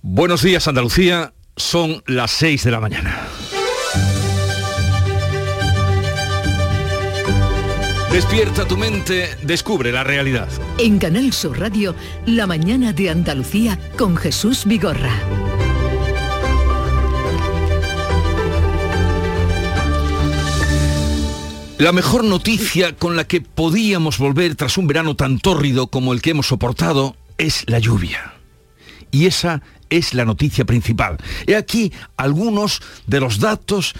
Buenos días Andalucía, son las 6 de la mañana. Despierta tu mente, descubre la realidad. En Canal Sur Radio, La mañana de Andalucía con Jesús Vigorra. La mejor noticia con la que podíamos volver tras un verano tan tórrido como el que hemos soportado es la lluvia. Y esa es la noticia principal. He aquí algunos de los datos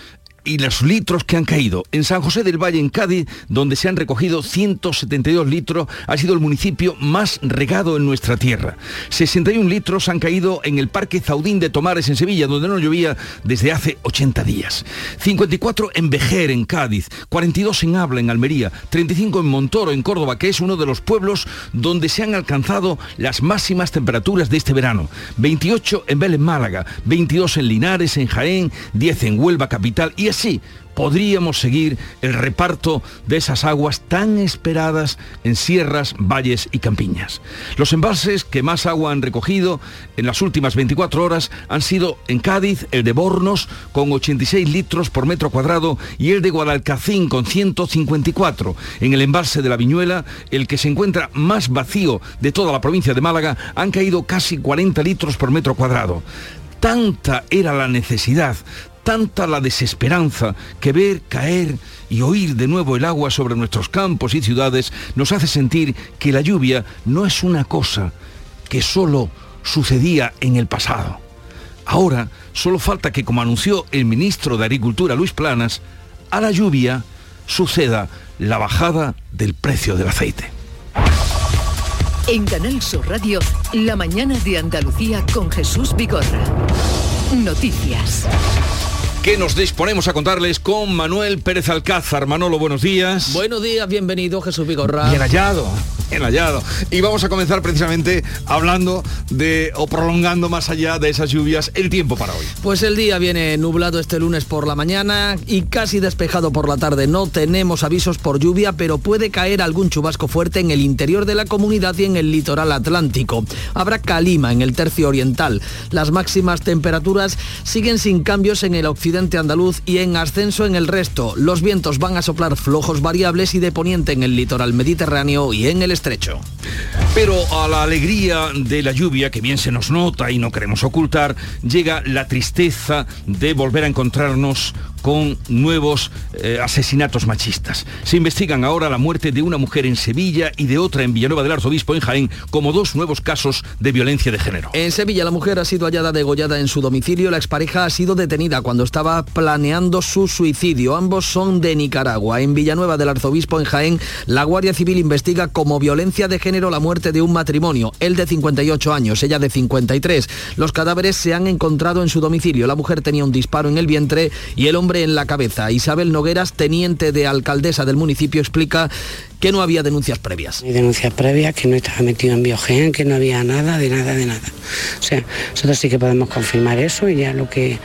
y los litros que han caído. En San José del Valle, en Cádiz, donde se han recogido 172 litros, ha sido el municipio más regado en nuestra tierra. 61 litros han caído en el Parque Zaudín de Tomares, en Sevilla, donde no llovía desde hace 80 días. 54 en Vejer, en Cádiz. 42 en Habla, en Almería. 35 en Montoro, en Córdoba, que es uno de los pueblos donde se han alcanzado las máximas temperaturas de este verano. 28 en Vélez, Málaga. 22 en Linares, en Jaén. 10 en Huelva, capital. Y así podríamos seguir el reparto de esas aguas tan esperadas en sierras, valles y campiñas. Los embalses que más agua han recogido en las últimas 24 horas han sido en Cádiz el de Bornos con 86 litros por metro cuadrado y el de Guadalcacín con 154. En el embalse de la Viñuela, el que se encuentra más vacío de toda la provincia de Málaga, han caído casi 40 litros por metro cuadrado. Tanta era la necesidad, tanta la desesperanza que ver caer y oír de nuevo el agua sobre nuestros campos y ciudades nos hace sentir que la lluvia no es una cosa que solo sucedía en el pasado. Ahora solo falta que, como anunció el ministro de Agricultura Luis Planas, a la lluvia suceda la bajada del precio del aceite. En Canal Sur Radio, La mañana de Andalucía con Jesús Vigorra. Noticias que nos disponemos a contarles con Manuel Pérez Alcázar. Manolo, buenos días. Buenos días, bienvenido Jesús Vigorra. Bien hallado hallado. Y vamos a comenzar precisamente hablando de, o prolongando más allá de esas lluvias, el tiempo para hoy. Pues el día viene nublado este lunes por la mañana y casi despejado por la tarde. No tenemos avisos por lluvia, pero puede caer algún chubasco fuerte en el interior de la comunidad y en el litoral atlántico. Habrá calima en el tercio oriental. Las máximas temperaturas siguen sin cambios en el occidente andaluz y en ascenso en el resto. Los vientos van a soplar flojos variables y de poniente en el litoral mediterráneo y en el estrecho. Pero a la alegría de la lluvia, que bien se nos nota y no queremos ocultar, llega la tristeza de volver a encontrarnos con nuevos eh, asesinatos machistas. Se investigan ahora la muerte de una mujer en Sevilla y de otra en Villanueva del Arzobispo en Jaén como dos nuevos casos de violencia de género. En Sevilla la mujer ha sido hallada degollada en su domicilio. La expareja ha sido detenida cuando estaba planeando su suicidio. Ambos son de Nicaragua. En Villanueva del Arzobispo en Jaén, la Guardia Civil investiga como violencia de género la muerte de un matrimonio, él de 58 años, ella de 53. Los cadáveres se han encontrado en su domicilio. La mujer tenía un disparo en el vientre y el hombre en la cabeza. Isabel Nogueras, teniente de alcaldesa del municipio, explica que no había denuncias previas. Hay denuncias previas, que no estaba metido en biogen, que no había nada, de nada, de nada. O sea, nosotros sí que podemos confirmar eso y ya lo que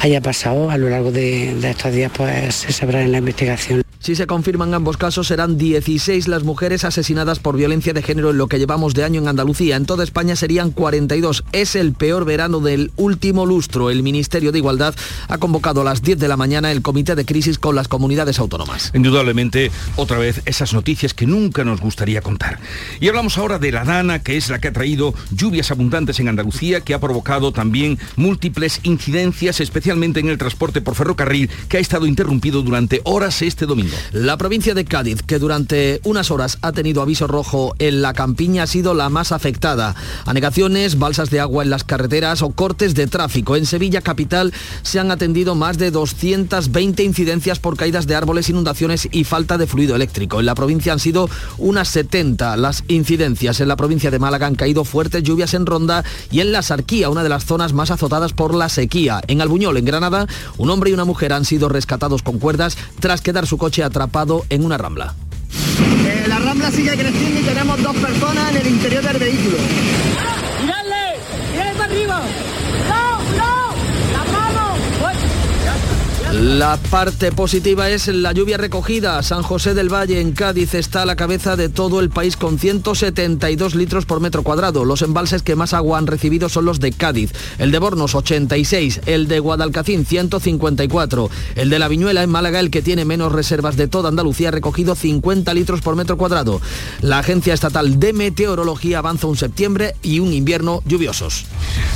haya pasado a lo largo de, de estos días pues se sabrá en la investigación. Si se confirman ambos casos, serán 16 las mujeres asesinadas por violencia de género en lo que llevamos de año en Andalucía. En toda España serían 42. Es el peor verano del último lustro. El Ministerio de Igualdad ha convocado a las 10 de la mañana el comité de crisis con las comunidades autónomas. Indudablemente, otra vez, esas noticias que nunca nos gustaría contar. Y hablamos ahora de la Dana, que es la que ha traído lluvias abundantes en Andalucía, que ha provocado también múltiples incidencias, especialmente en el transporte por ferrocarril, que ha estado interrumpido durante horas este domingo. La provincia de Cádiz, que durante unas horas ha tenido aviso rojo en la campiña, ha sido la más afectada. Anegaciones, balsas de agua en las carreteras o cortes de tráfico. En Sevilla capital se han atendido más de 220 incidencias por caídas de árboles, inundaciones y falta de fluido eléctrico. En la provincia han sido unas 70 las incidencias. En la provincia de Málaga han caído fuertes lluvias en Ronda y en la Sarquía, una de las zonas más azotadas por la sequía. En Albuñol, en Granada, un hombre y una mujer han sido rescatados con cuerdas tras quedar su coche atrapado en una rambla. Eh, la rambla sigue creciendo y tenemos dos personas en el interior del vehículo. ¡Miradle! ¡Miradle para arriba! ¡No! ¡No! ¡La parte positiva es la lluvia recogida. San José del Valle en Cádiz está a la cabeza de todo el país con 172 litros por metro cuadrado. Los embalses que más agua han recibido son los de Cádiz. El de Bornos 86, el de Guadalcacín 154, el de La Viñuela en Málaga el que tiene menos reservas de toda Andalucía ha recogido 50 litros por metro cuadrado. La Agencia Estatal de Meteorología avanza un septiembre y un invierno lluviosos.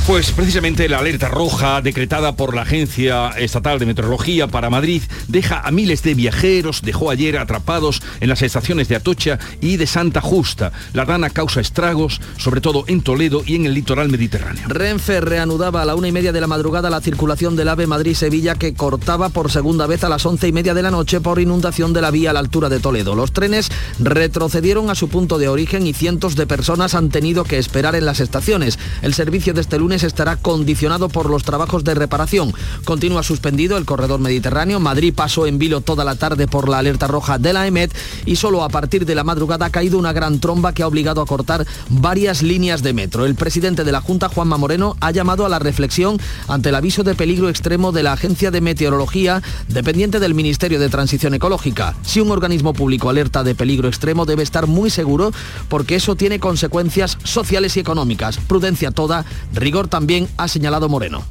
Pues precisamente la alerta roja decretada por la Agencia Estatal de Meteorología para Madrid deja a miles de viajeros, dejó ayer atrapados en las estaciones de Atocha y de Santa Justa. La rana causa estragos, sobre todo en Toledo y en el litoral mediterráneo. Renfe reanudaba a la una y media de la madrugada la circulación del AVE Madrid-Sevilla que cortaba por segunda vez a las once y media de la noche por inundación de la vía a la altura de Toledo. Los trenes retrocedieron a su punto de origen y cientos de personas han tenido que esperar en las estaciones. El servicio de este lunes estará condicionado por los trabajos de reparación. Continúa suspendido el corredor Mediterráneo. Madrid pasó en vilo toda la tarde por la alerta roja de la EMET y solo a partir de la madrugada ha caído una gran tromba que ha obligado a cortar varias líneas de metro. El presidente de la Junta, Juanma Moreno, ha llamado a la reflexión ante el aviso de peligro extremo de la Agencia de Meteorología dependiente del Ministerio de Transición Ecológica. Si un organismo público alerta de peligro extremo debe estar muy seguro porque eso tiene consecuencias sociales y económicas. Prudencia toda, rigor también, ha señalado Moreno.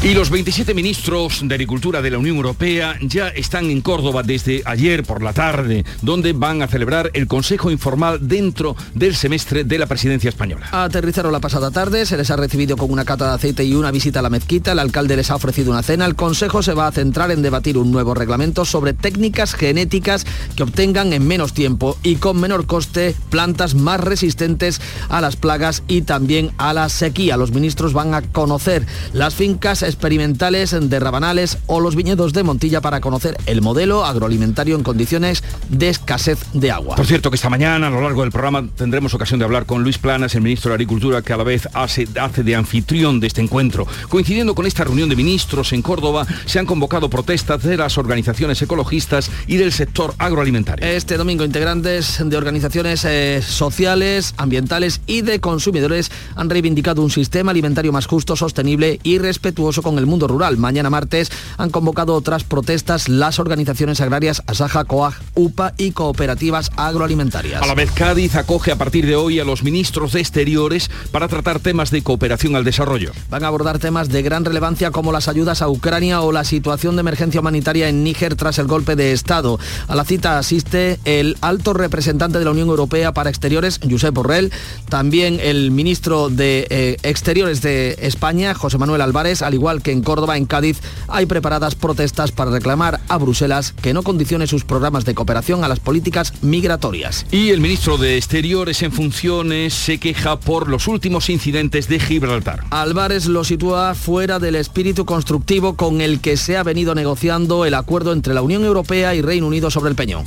Y los 27 ministros de Agricultura de la Unión Europea ya están en Córdoba desde ayer por la tarde, donde van a celebrar el Consejo Informal dentro del semestre de la presidencia española. Aterrizaron la pasada tarde, se les ha recibido con una cata de aceite y una visita a la mezquita, el alcalde les ha ofrecido una cena, el Consejo se va a centrar en debatir un nuevo reglamento sobre técnicas genéticas que obtengan en menos tiempo y con menor coste plantas más resistentes a las plagas y también a la sequía. Los ministros van a conocer las fincas experimentales de Rabanales o los viñedos de Montilla para conocer el modelo agroalimentario en condiciones de escasez de agua. Por cierto que esta mañana a lo largo del programa tendremos ocasión de hablar con Luis Planas, el ministro de Agricultura, que a la vez hace, hace de anfitrión de este encuentro. Coincidiendo con esta reunión de ministros en Córdoba, se han convocado protestas de las organizaciones ecologistas y del sector agroalimentario. Este domingo integrantes de organizaciones eh, sociales, ambientales y de consumidores han reivindicado un sistema alimentario más justo, sostenible y respetuoso con el mundo rural. Mañana martes han convocado otras protestas las organizaciones agrarias Asaja, COAG, UPA y cooperativas agroalimentarias. A la vez Cádiz acoge a partir de hoy a los ministros de Exteriores para tratar temas de cooperación al desarrollo. Van a abordar temas de gran relevancia como las ayudas a Ucrania o la situación de emergencia humanitaria en Níger tras el golpe de Estado. A la cita asiste el alto representante de la Unión Europea para Exteriores, Josep Borrell, también el ministro de eh, Exteriores de España, José Manuel Álvarez, al igual que en Córdoba, en Cádiz, hay preparadas protestas para reclamar a Bruselas que no condicione sus programas de cooperación a las políticas migratorias. Y el ministro de Exteriores en funciones se queja por los últimos incidentes de Gibraltar. Álvarez lo sitúa fuera del espíritu constructivo con el que se ha venido negociando el acuerdo entre la Unión Europea y Reino Unido sobre el Peñón.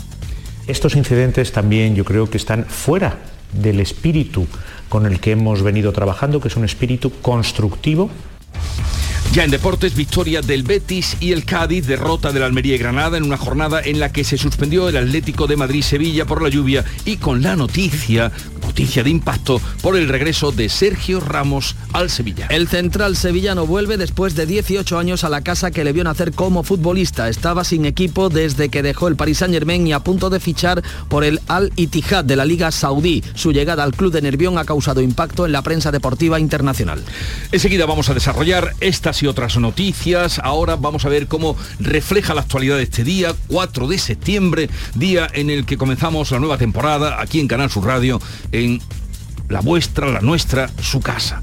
Estos incidentes también yo creo que están fuera del espíritu con el que hemos venido trabajando, que es un espíritu constructivo ya en deportes, victoria del Betis y el Cádiz, derrota del Almería y Granada en una jornada en la que se suspendió el Atlético de Madrid-Sevilla por la lluvia y con la noticia noticia de impacto por el regreso de Sergio Ramos al Sevilla. El central sevillano vuelve después de 18 años a la casa que le vio nacer como futbolista. Estaba sin equipo desde que dejó el Paris Saint Germain y a punto de fichar por el Al Ittihad de la Liga Saudí. Su llegada al club de Nervión ha causado impacto en la prensa deportiva internacional. Enseguida vamos a desarrollar y otras noticias. Ahora vamos a ver cómo refleja la actualidad de este día, 4 de septiembre, día en el que comenzamos la nueva temporada aquí en Canal Sur Radio en la vuestra, la nuestra, su casa.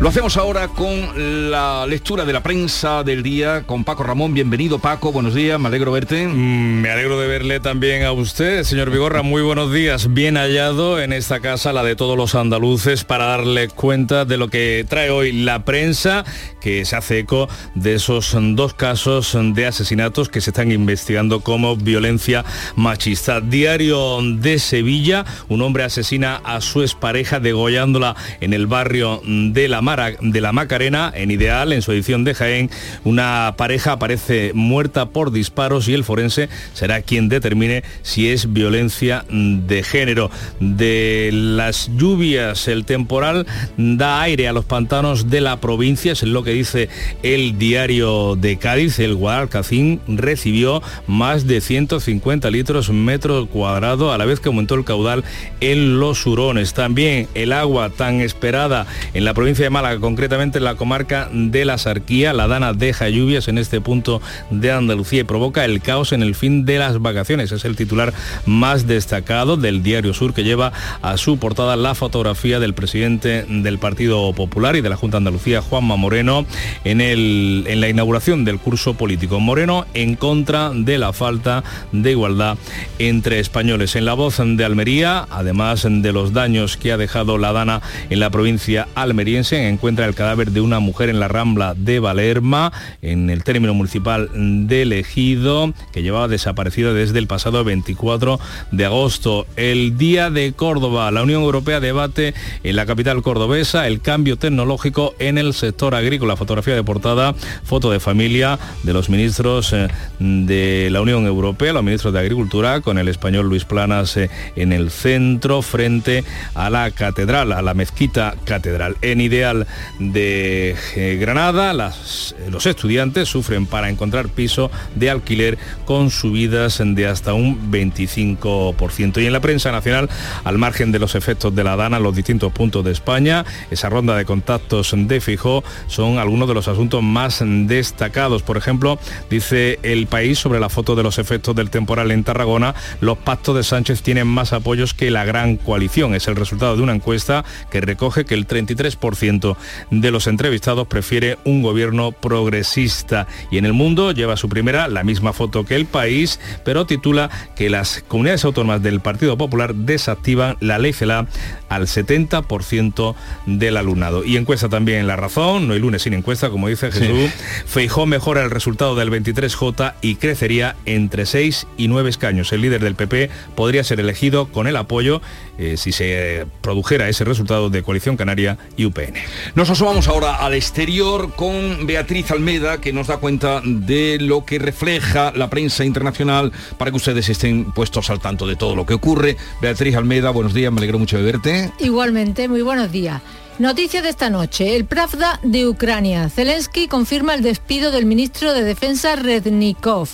Lo hacemos ahora con la lectura de la prensa del día con Paco Ramón. Bienvenido Paco, buenos días, me alegro verte. Mm, me alegro de verle también a usted, señor Vigorra. Muy buenos días, bien hallado en esta casa, la de todos los andaluces, para darle cuenta de lo que trae hoy la prensa, que se hace eco de esos dos casos de asesinatos que se están investigando como violencia machista. Diario de Sevilla, un hombre asesina a su expareja de degollándola en el barrio de La Mara, de la Macarena, en Ideal, en su edición de Jaén, una pareja aparece muerta por disparos y el forense será quien determine si es violencia de género. De las lluvias, el temporal da aire a los pantanos de la provincia, es lo que dice el diario de Cádiz. El Guadalcacín recibió más de 150 litros metro cuadrado a la vez que aumentó el caudal en los hurones. También el agua tan esperada en la provincia de Málaga, concretamente en la comarca de la Sarquía. La Dana deja lluvias en este punto de Andalucía y provoca el caos en el fin de las vacaciones. Es el titular más destacado del Diario Sur que lleva a su portada la fotografía del presidente del Partido Popular y de la Junta Andalucía, Juanma Moreno, en, el, en la inauguración del curso político. Moreno en contra de la falta de igualdad entre españoles. En la voz de Almería, además de los daños que ha dejado la Dana en la provincia almeriense, encuentra el cadáver de una mujer en la Rambla de Valerma, en el término municipal de Ejido, que llevaba desaparecido desde el pasado 24 de agosto. El Día de Córdoba, la Unión Europea debate en la capital cordobesa el cambio tecnológico en el sector agrícola. Fotografía de portada, foto de familia de los ministros eh, de la Unión Europea, los ministros de Agricultura, con el español Luis Planas eh, en el centro, frente a la catedral, a la mezquita catedral. En ideal de eh, Granada, los estudiantes sufren para encontrar piso de alquiler con subidas de hasta un 25%. Y en la prensa nacional, al margen de los efectos de la DANA los distintos puntos de España, esa ronda de contactos de Fijó son algunos de los asuntos más destacados. Por ejemplo, dice el país sobre la foto de los efectos del temporal en Tarragona, los pactos de Sánchez tienen más apoyos que la gran coalición. Es el resultado de una encuesta que recoge que el 33% de los entrevistados prefiere un gobierno progresista. Y en el mundo lleva su primera la misma foto que el país, pero titula que las comunidades autónomas del Partido Popular desactivan la ley CELA al 70% del alumnado. Y encuesta también La Razón, no hay lunes sin encuesta, como dice Jesús. Feijó mejora el resultado del 23J y crecería entre 6 y 9 escaños. El líder del PP podría ser elegido con el apoyo, eh, si se produjera ese resultado, de Coalición Canaria y UPN. Nos asomamos ahora al exterior con Beatriz Almeda, que nos da cuenta de lo que refleja la prensa internacional para que ustedes estén puestos al tanto de todo lo que ocurre. Beatriz Almeda, buenos días, me alegro mucho de verte. Igualmente, muy buenos días. Noticia de esta noche. El Pravda de Ucrania. Zelensky confirma el despido del ministro de Defensa Rednikov.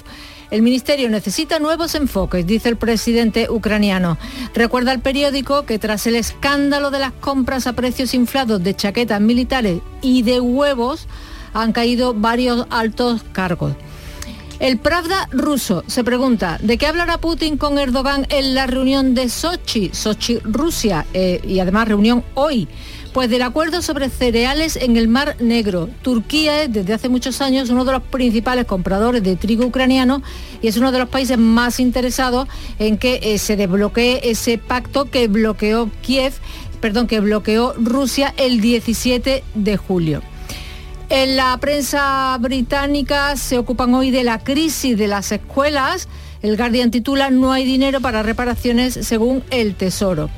El ministerio necesita nuevos enfoques, dice el presidente ucraniano. Recuerda el periódico que tras el escándalo de las compras a precios inflados de chaquetas militares y de huevos, han caído varios altos cargos. El Pravda ruso se pregunta, ¿de qué hablará Putin con Erdogan en la reunión de Sochi, Sochi, Rusia, eh, y además reunión hoy? Pues del acuerdo sobre cereales en el Mar Negro. Turquía es desde hace muchos años uno de los principales compradores de trigo ucraniano y es uno de los países más interesados en que eh, se desbloquee ese pacto que bloqueó Kiev, perdón, que bloqueó Rusia el 17 de julio. En la prensa británica se ocupan hoy de la crisis de las escuelas. El Guardian titula No hay dinero para reparaciones según el Tesoro.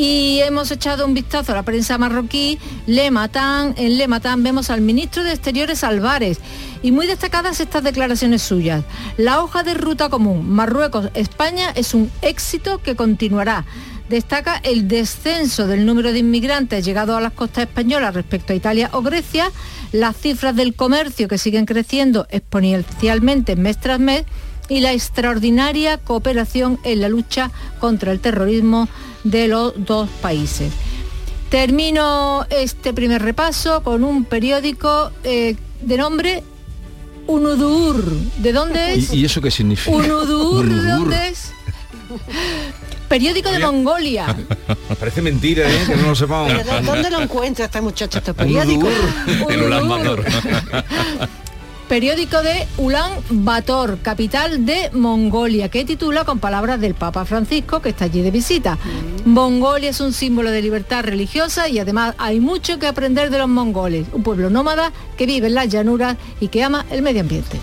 Y hemos echado un vistazo a la prensa marroquí. Le Matan, en Le Matan vemos al ministro de Exteriores Álvarez y muy destacadas estas declaraciones suyas. La hoja de ruta común Marruecos-España es un éxito que continuará destaca el descenso del número de inmigrantes llegados a las costas españolas respecto a Italia o Grecia, las cifras del comercio que siguen creciendo exponencialmente mes tras mes y la extraordinaria cooperación en la lucha contra el terrorismo de los dos países. Termino este primer repaso con un periódico eh, de nombre Unudur. ¿De dónde es? ¿Y, eso qué significa? Unudur, ¿de dónde es? Periódico de Mongolia. Parece mentira, ¿eh? Que no lo sepamos. ¿Dónde lo encuentra esta muchacha este periódico? Periódico de Ulan Bator, capital de Mongolia, que titula con palabras del Papa Francisco, que está allí de visita. Mm. Mongolia es un símbolo de libertad religiosa y además hay mucho que aprender de los mongoles, un pueblo nómada que vive en las llanuras y que ama el medio ambiente.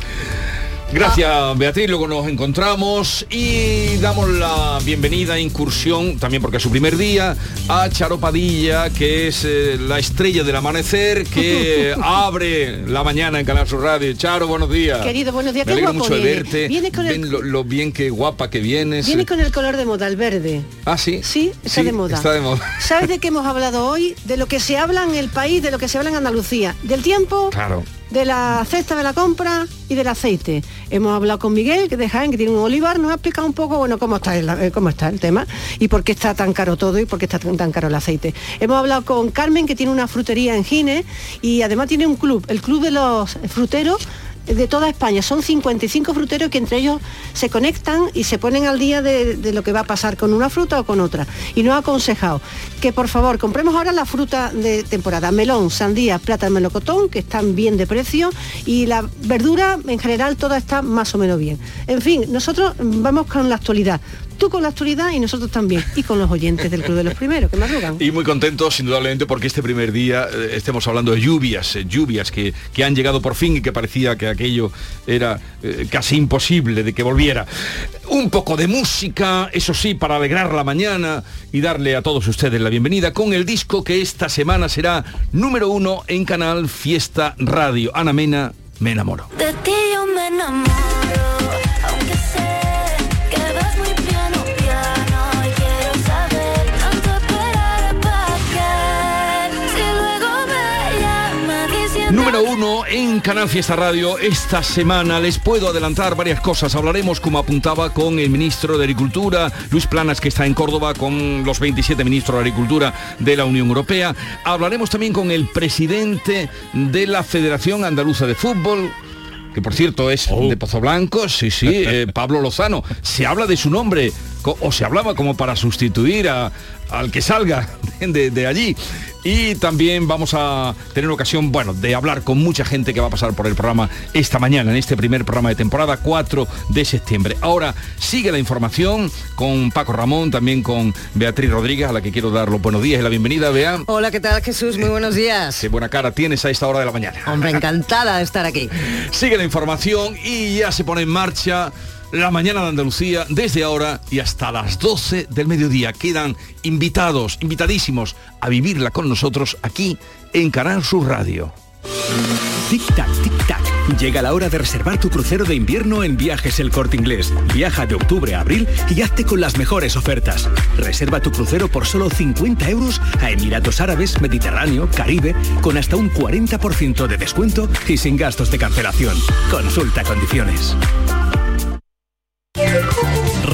Gracias Beatriz, luego nos encontramos y damos la bienvenida, incursión, también porque es su primer día, a Charo Padilla, que es eh, la estrella del amanecer, que abre la mañana en Canal Sur Radio. Charo, buenos días. Querido, buenos días. Me Qué alegro guapo mucho de verte. Viene con el- lo, lo bien que guapa que vienes. Viene con el color de moda, el verde. Ah, sí. Sí, está Sí, de moda. Está de moda. ¿Sabes de qué hemos hablado hoy? De lo que se habla en el país, de lo que se habla en Andalucía. Del tiempo, Claro. De la cesta de la compra y del aceite. Hemos hablado con Miguel, que de Jaén, que tiene un olivar, nos ha explicado un poco, bueno, cómo está el, eh, cómo está el tema y por qué está tan caro todo y por qué está tan tan caro el aceite. Hemos hablado con Carmen, que tiene una frutería en Gine y además tiene un club, el club de los fruteros de toda España. Son 55 fruteros que entre ellos se conectan y se ponen al día de, lo que va a pasar con una fruta o con otra. Y nos ha aconsejado que por favor compremos ahora la fruta de temporada, melón, sandía, plátano, melocotón, que están bien de precio, y la verdura en general toda está más o menos bien. En fin, nosotros vamos con la actualidad. Tú con la actualidad y nosotros también. Y con los oyentes del Club de los Primeros, que madrugan. Y muy contentos, indudablemente, porque este primer día eh, estemos hablando de lluvias, eh, lluvias que, que han llegado por fin y que parecía que aquello era eh, casi imposible de que volviera. Un poco de música, eso sí, para alegrar la mañana y darle a todos ustedes la bienvenida con el disco que esta semana será número uno en Canal Fiesta Radio. Ana Mena, me enamoro. De ti yo me enamoro, Número uno en Canal Fiesta Radio esta semana. Les puedo adelantar varias cosas. Hablaremos, como apuntaba, con el ministro de Agricultura, Luis Planas, que está en Córdoba, con los 27 ministros de Agricultura de la Unión Europea. Hablaremos también con el presidente de la Federación Andaluza de Fútbol, que por cierto es de Pozo Blanco, sí, sí, eh, Pablo Lozano. Se habla de su nombre, o se hablaba como para sustituir a- al que salga de, de allí. Y también vamos a tener ocasión, bueno, de hablar con mucha gente que va a pasar por el programa esta mañana, en este primer programa de temporada, 4 de septiembre. Ahora sigue la información con Paco Ramón, también con Beatriz Rodríguez, a la que quiero dar los buenos días y la bienvenida, Bea. Hola, ¿qué tal Jesús? Muy buenos días. Qué buena cara tienes a esta hora de la mañana. Hombre, encantada de estar aquí. Sigue la información y ya se pone en marcha la mañana de Andalucía desde ahora y hasta las 12 del mediodía. Quedan invitados, invitadísimos a vivirla con nosotros aquí en Canal Sur Radio. Tic-tac, tic-tac. Llega la hora de reservar tu crucero de invierno en Viajes El Corte Inglés. Viaja de octubre a abril y hazte con las mejores ofertas. Reserva tu crucero por solo 50 euros a Emiratos Árabes, Mediterráneo, Caribe, con hasta un 40% de descuento y sin gastos de cancelación. Consulta condiciones.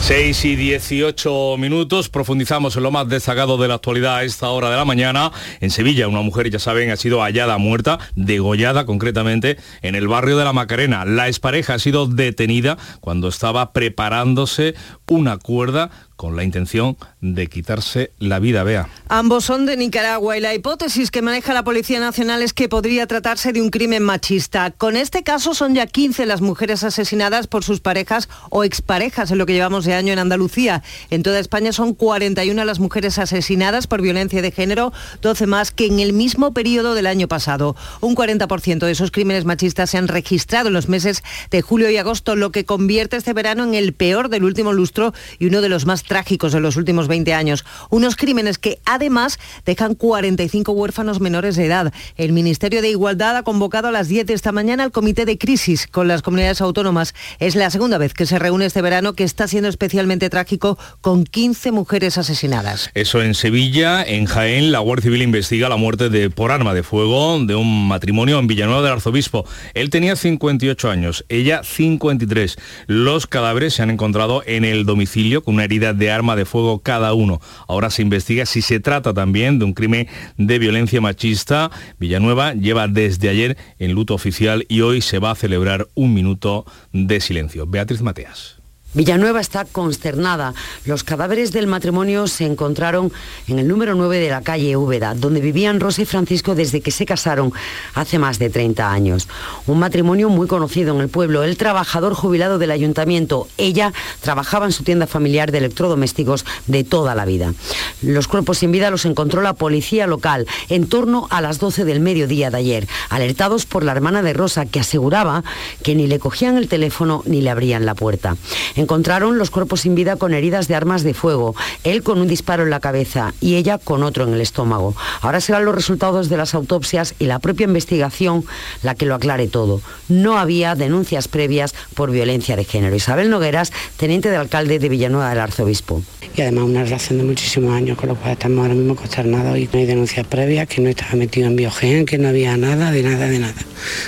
6 y 18 minutos, profundizamos en lo más destacado de la actualidad a esta hora de la mañana. En Sevilla, una mujer, ya saben, ha sido hallada muerta, degollada concretamente, en el barrio de la Macarena. La expareja ha sido detenida cuando estaba preparándose una cuerda con la intención de quitarse la vida, vea. Ambos son de Nicaragua y la hipótesis que maneja la Policía Nacional es que podría tratarse de un crimen machista. Con este caso son ya 15 las mujeres asesinadas por sus parejas o exparejas en lo que llevamos de año en Andalucía. En toda España son 41 las mujeres asesinadas por violencia de género, 12 más que en el mismo periodo del año pasado. Un 40% de esos crímenes machistas se han registrado en los meses de julio y agosto, lo que convierte este verano en el peor del último lustro y uno de los más trágicos de los últimos 20 años. Unos crímenes que además dejan 45 huérfanos menores de edad. El Ministerio de Igualdad ha convocado a las 10 de esta mañana al Comité de Crisis con las comunidades autónomas. Es la segunda vez que se reúne este verano que está siendo especialmente trágico con 15 mujeres asesinadas. Eso en Sevilla, en Jaén, la Guardia Civil investiga la muerte de, por arma de fuego de un matrimonio en Villanueva del Arzobispo. Él tenía 58 años, ella 53. Los cadáveres se han encontrado en el domicilio con una herida de arma de fuego cada uno. Ahora se investiga si se trata también de un crimen de violencia machista. Villanueva lleva desde ayer en luto oficial y hoy se va a celebrar un minuto de silencio. Beatriz Mateas. Villanueva está consternada. Los cadáveres del matrimonio se encontraron en el número 9 de la calle Úbeda, donde vivían Rosa y Francisco desde que se casaron hace más de 30 años. Un matrimonio muy conocido en el pueblo, el trabajador jubilado del ayuntamiento. Ella trabajaba en su tienda familiar de electrodomésticos de toda la vida. Los cuerpos sin vida los encontró la policía local en torno a las 12 del mediodía de ayer, alertados por la hermana de Rosa, que aseguraba que ni le cogían el teléfono ni le abrían la puerta. Encontraron los cuerpos sin vida con heridas de armas de fuego, él con un disparo en la cabeza y ella con otro en el estómago. Ahora serán los resultados de las autopsias y la propia investigación la que lo aclare todo. No había denuncias previas por violencia de género. Isabel Nogueras, teniente de alcalde de Villanueva del Arzobispo. Y además una relación de muchísimos años, con lo cual estamos ahora mismo consternados y no hay denuncias previas, que no estaba metido en biogen, que no había nada, de nada, de nada.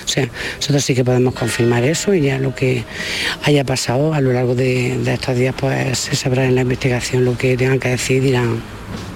O sea, nosotros sí que podemos confirmar eso y ya lo que haya pasado a lo largo de, de estos días, pues se sabrá en la investigación lo que tengan que decir y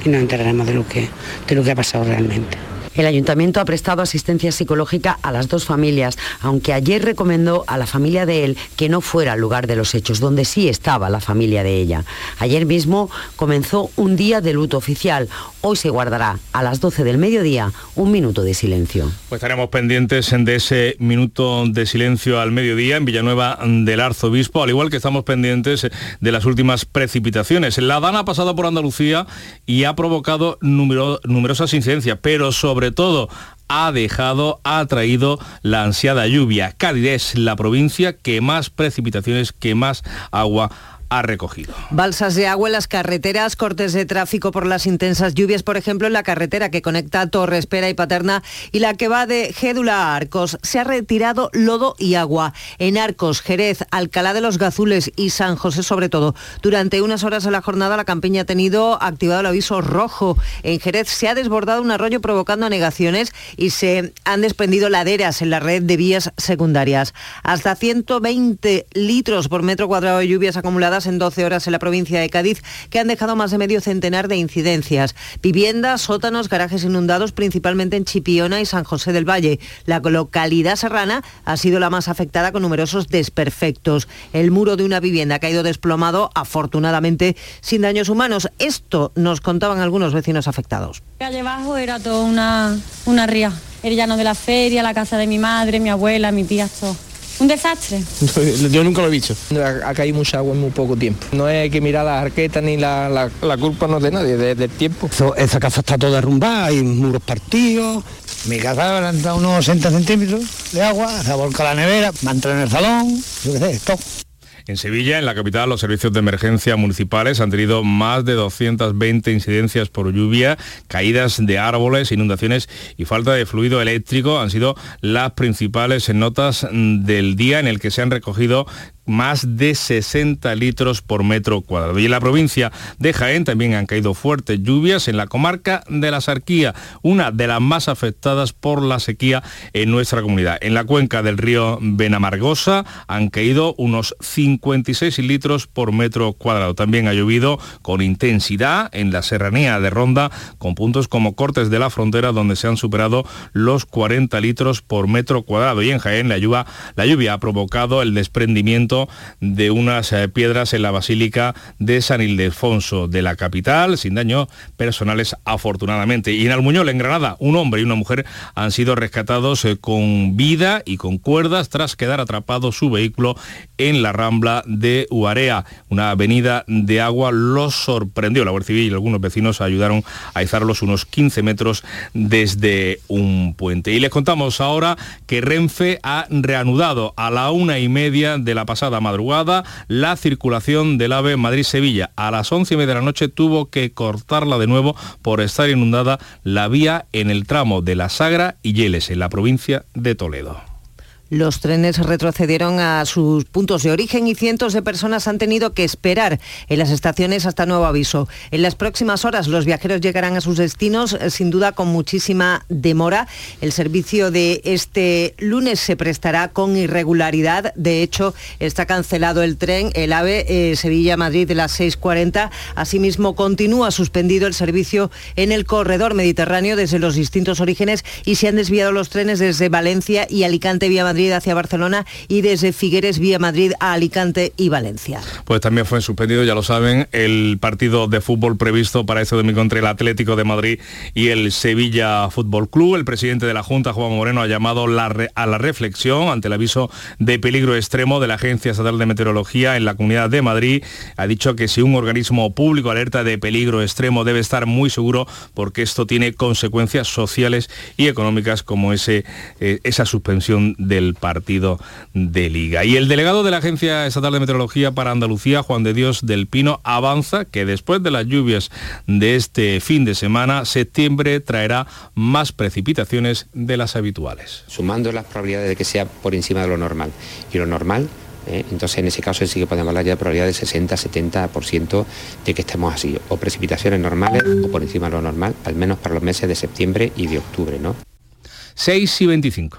nos enteraremos de lo que, de lo que ha pasado realmente. El ayuntamiento ha prestado asistencia psicológica a las dos familias, aunque ayer recomendó a la familia de él que no fuera al lugar de los hechos, donde sí estaba la familia de ella. Ayer mismo comenzó un día de luto oficial. Hoy se guardará a las 12 del mediodía un minuto de silencio. Pues estaremos pendientes de ese minuto de silencio al mediodía en Villanueva del Arzobispo, al igual que estamos pendientes de las últimas precipitaciones. La Dana ha pasado por Andalucía y ha provocado numero- numerosas incidencias, pero sobre todo ha dejado, ha traído la ansiada lluvia. Cádiz es la provincia que más precipitaciones, que más agua ha recogido. Balsas de agua en las carreteras, cortes de tráfico por las intensas lluvias, por ejemplo, en la carretera que conecta Torre Espera y Paterna y la que va de Gédula a Arcos. Se ha retirado lodo y agua. En Arcos, Jerez, Alcalá de los Gazules y San José, sobre todo. Durante unas horas de la jornada, la campiña ha tenido activado el aviso rojo. En Jerez se ha desbordado un arroyo provocando anegaciones y se han desprendido laderas en la red de vías secundarias. Hasta 120 litros por metro cuadrado de lluvias acumuladas en 12 horas en la provincia de Cádiz, que han dejado más de medio centenar de incidencias. Viviendas, sótanos, garajes inundados, principalmente en Chipiona y San José del Valle. La localidad serrana ha sido la más afectada con numerosos desperfectos. El muro de una vivienda ha caído desplomado, afortunadamente sin daños humanos. Esto nos contaban algunos vecinos afectados. Calle abajo era todo una, una ría. El llano de la feria, la casa de mi madre, mi abuela, mi tía, todo. Un desastre. Yo nunca lo he visto. Ha, ha caído mucha agua en muy poco tiempo. No hay que mirar las arquetas ni la, la- la culpa no es de nadie, de- del tiempo. esa casa está toda derrumbada, hay muros partidos. Mi casa le han entrado unos 60 centímetros de agua, se ha volcado la nevera, me ha entrado en el salón, yo qué sé, todo. En Sevilla, en la capital, los servicios de emergencia municipales han tenido más de 220 incidencias por lluvia, caídas de árboles, inundaciones y falta de fluido eléctrico. Han sido las principales notas del día en el que se han recogido más de 60 litros por metro cuadrado. Y en la provincia de Jaén también han caído fuertes lluvias en la comarca de la Sarquía, una de las más afectadas por la sequía en nuestra comunidad. En la cuenca del río Benamargosa han caído unos 56 litros por metro cuadrado. También ha llovido con intensidad en la serranía de Ronda, con puntos como Cortes de la Frontera, donde se han superado los 40 litros por metro cuadrado. Y en Jaén la lluvia, la lluvia ha provocado el desprendimiento de unas eh, piedras en la Basílica de San Ildefonso de la capital, sin daños personales afortunadamente. Y en Almuñol, en Granada, un hombre y una mujer han sido rescatados eh, con vida y con cuerdas tras quedar atrapado su vehículo en la Rambla de Uarea. Una avenida de agua los sorprendió. La Guardia Civil y algunos vecinos ayudaron a izarlos unos 15 metros desde un puente. Y les contamos ahora que Renfe ha reanudado a la una y media de la pasada madrugada la circulación del AVE Madrid-Sevilla. A las once y media de la noche tuvo que cortarla de nuevo por estar inundada la vía en el tramo de La Sagra y Yeles, en la provincia de Toledo. Los trenes retrocedieron a sus puntos de origen y cientos de personas han tenido que esperar en las estaciones hasta nuevo aviso. En las próximas horas los viajeros llegarán a sus destinos eh, sin duda con muchísima demora. El servicio de este lunes se prestará con irregularidad. De hecho, está cancelado el tren, el AVE eh, Sevilla-Madrid de las 6.40. Asimismo, continúa suspendido el servicio en el corredor mediterráneo desde los distintos orígenes y se han desviado los trenes desde Valencia y Alicante vía Madrid Madrid hacia Barcelona y desde Figueres vía Madrid a Alicante y Valencia. Pues también fue suspendido, ya lo saben, el partido de fútbol previsto para este domingo entre el Atlético de Madrid y el Sevilla Fútbol Club. El presidente de la Junta, Juan Moreno, ha llamado a la reflexión ante el aviso de peligro extremo de la Agencia Estatal de Meteorología en la Comunidad de Madrid. Ha dicho que si un organismo público alerta de peligro extremo debe estar muy seguro porque esto tiene consecuencias sociales y económicas como ese, eh, esa suspensión del partido de liga. Y el delegado de la Agencia Estatal de Meteorología para Andalucía, Juan de Dios del Pino, avanza que después de las lluvias de este fin de semana, septiembre traerá más precipitaciones de las habituales. sumando las probabilidades de que sea por encima de lo normal. Y lo normal, ¿eh? entonces en ese caso sí que podemos hablar ya de probabilidad de 60-70% de que estemos así, o precipitaciones normales o por encima de lo normal, al menos para los meses de septiembre y de octubre, ¿no? 6 y 25.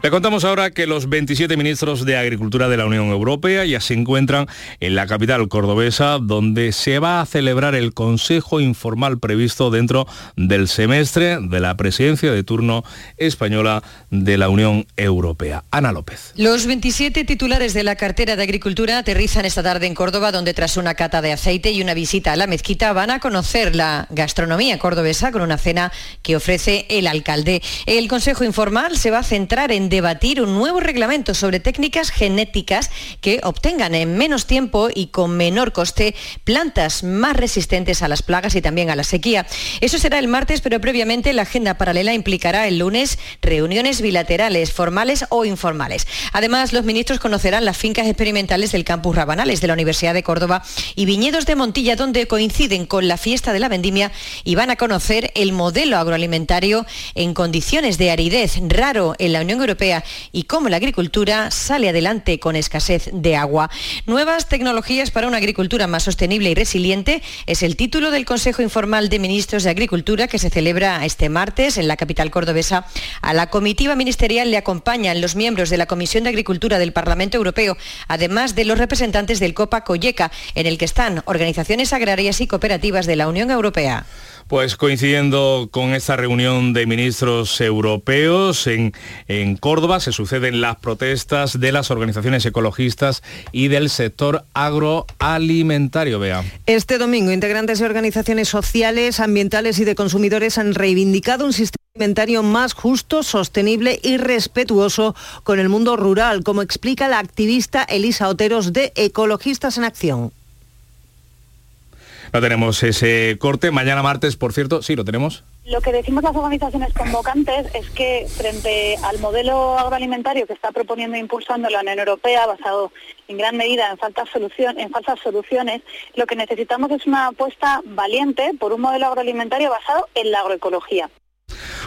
Le contamos ahora que los 27 ministros de Agricultura de la Unión Europea ya se encuentran en la capital cordobesa, donde se va a celebrar el Consejo Informal previsto dentro del semestre de la presidencia de turno española de la Unión Europea. Ana López. Los 27 titulares de la cartera de Agricultura aterrizan esta tarde en Córdoba, donde tras una cata de aceite y una visita a la mezquita van a conocer la gastronomía cordobesa con una cena que ofrece el alcalde. El Consejo Informal se va a centrar en debatir un nuevo reglamento sobre técnicas genéticas que obtengan en menos tiempo y con menor coste plantas más resistentes a las plagas y también a la sequía. Eso será el martes, pero previamente la agenda paralela implicará el lunes reuniones bilaterales, formales o informales. Además, los ministros conocerán las fincas experimentales del campus Rabanales de la Universidad de Córdoba y viñedos de Montilla, donde coinciden con la fiesta de la vendimia y van a conocer el modelo agroalimentario en condiciones de aridez raro en la Unión Europea y cómo la agricultura sale adelante con escasez de agua. Nuevas tecnologías para una agricultura más sostenible y resiliente es el título del Consejo Informal de Ministros de Agricultura que se celebra este martes en la capital cordobesa. A la comitiva ministerial le acompañan los miembros de la Comisión de Agricultura del Parlamento Europeo, además de los representantes del COPA Coyeca, en el que están organizaciones agrarias y cooperativas de la Unión Europea. Pues coincidiendo con esta reunión de ministros europeos en, en Córdoba, se suceden las protestas de las organizaciones ecologistas y del sector agroalimentario. Vea. Este domingo, integrantes de organizaciones sociales, ambientales y de consumidores han reivindicado un sistema alimentario más justo, sostenible y respetuoso con el mundo rural, como explica la activista Elisa Oteros de Ecologistas en Acción. No tenemos ese corte. Mañana martes, por cierto, sí, lo tenemos. Lo que decimos las organizaciones convocantes es que frente al modelo agroalimentario que está proponiendo e impulsando la Unión Europea, basado en gran medida en falsas, en falsas soluciones, lo que necesitamos es una apuesta valiente por un modelo agroalimentario basado en la agroecología.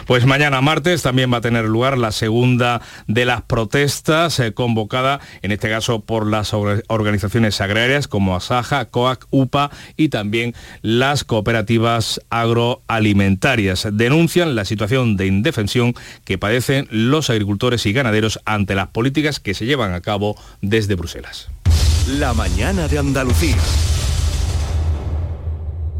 Pues mañana martes también va a tener lugar la segunda de las protestas eh, convocada, en este caso por las or- organizaciones agrarias como Asaja, COAC, UPA y también las cooperativas agroalimentarias. Denuncian la situación de indefensión que padecen los agricultores y ganaderos ante las políticas que se llevan a cabo desde Bruselas. La mañana de Andalucía.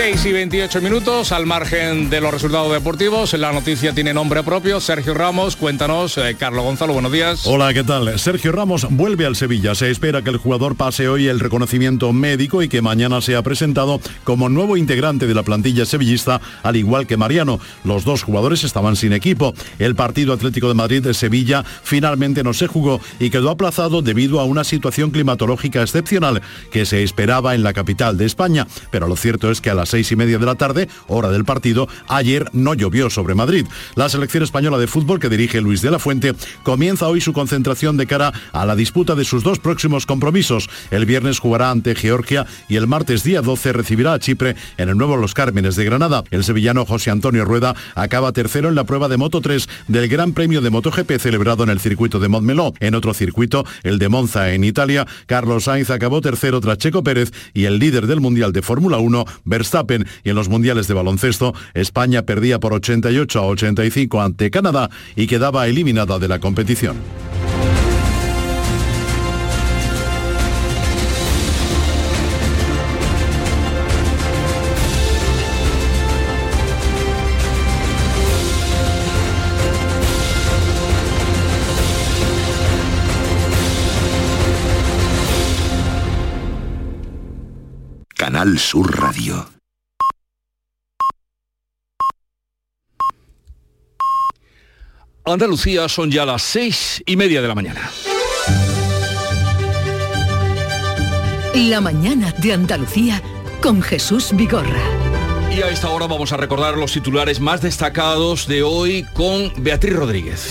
Seis y 28 minutos al margen de los resultados deportivos. La noticia tiene nombre propio. Sergio Ramos, cuéntanos. Eh, Carlos Gonzalo, buenos días. Hola, ¿qué tal? Sergio Ramos vuelve al Sevilla. Se espera que el jugador pase hoy el reconocimiento médico y que mañana sea presentado como nuevo integrante de la plantilla sevillista, al igual que Mariano. Los dos jugadores estaban sin equipo. El partido Atlético de Madrid de Sevilla finalmente no se jugó y quedó aplazado debido a una situación climatológica excepcional que se esperaba en la capital de España. Pero lo cierto es que a las seis y media de la tarde, hora del partido, ayer no llovió sobre Madrid. La selección española de fútbol que dirige Luis de la Fuente comienza hoy su concentración de cara a la disputa de sus dos próximos compromisos. El viernes jugará ante Georgia y el martes día 12 recibirá a Chipre en el nuevo Los Cármenes de Granada. El sevillano José Antonio Rueda acaba tercero en la prueba de Moto 3 del Gran Premio de MotoGP celebrado en el circuito de Montmeló. En otro circuito, el de Monza en Italia, Carlos Sainz acabó tercero tras Checo Pérez y el líder del Mundial de Fórmula 1, Verstappen. Y en los Mundiales de baloncesto, España perdía por 88 a 85 ante Canadá y quedaba eliminada de la competición. Canal Sur Radio. Andalucía son ya las seis y media de la mañana. La mañana de Andalucía con Jesús Vigorra. Y a esta hora vamos a recordar los titulares más destacados de hoy con Beatriz Rodríguez.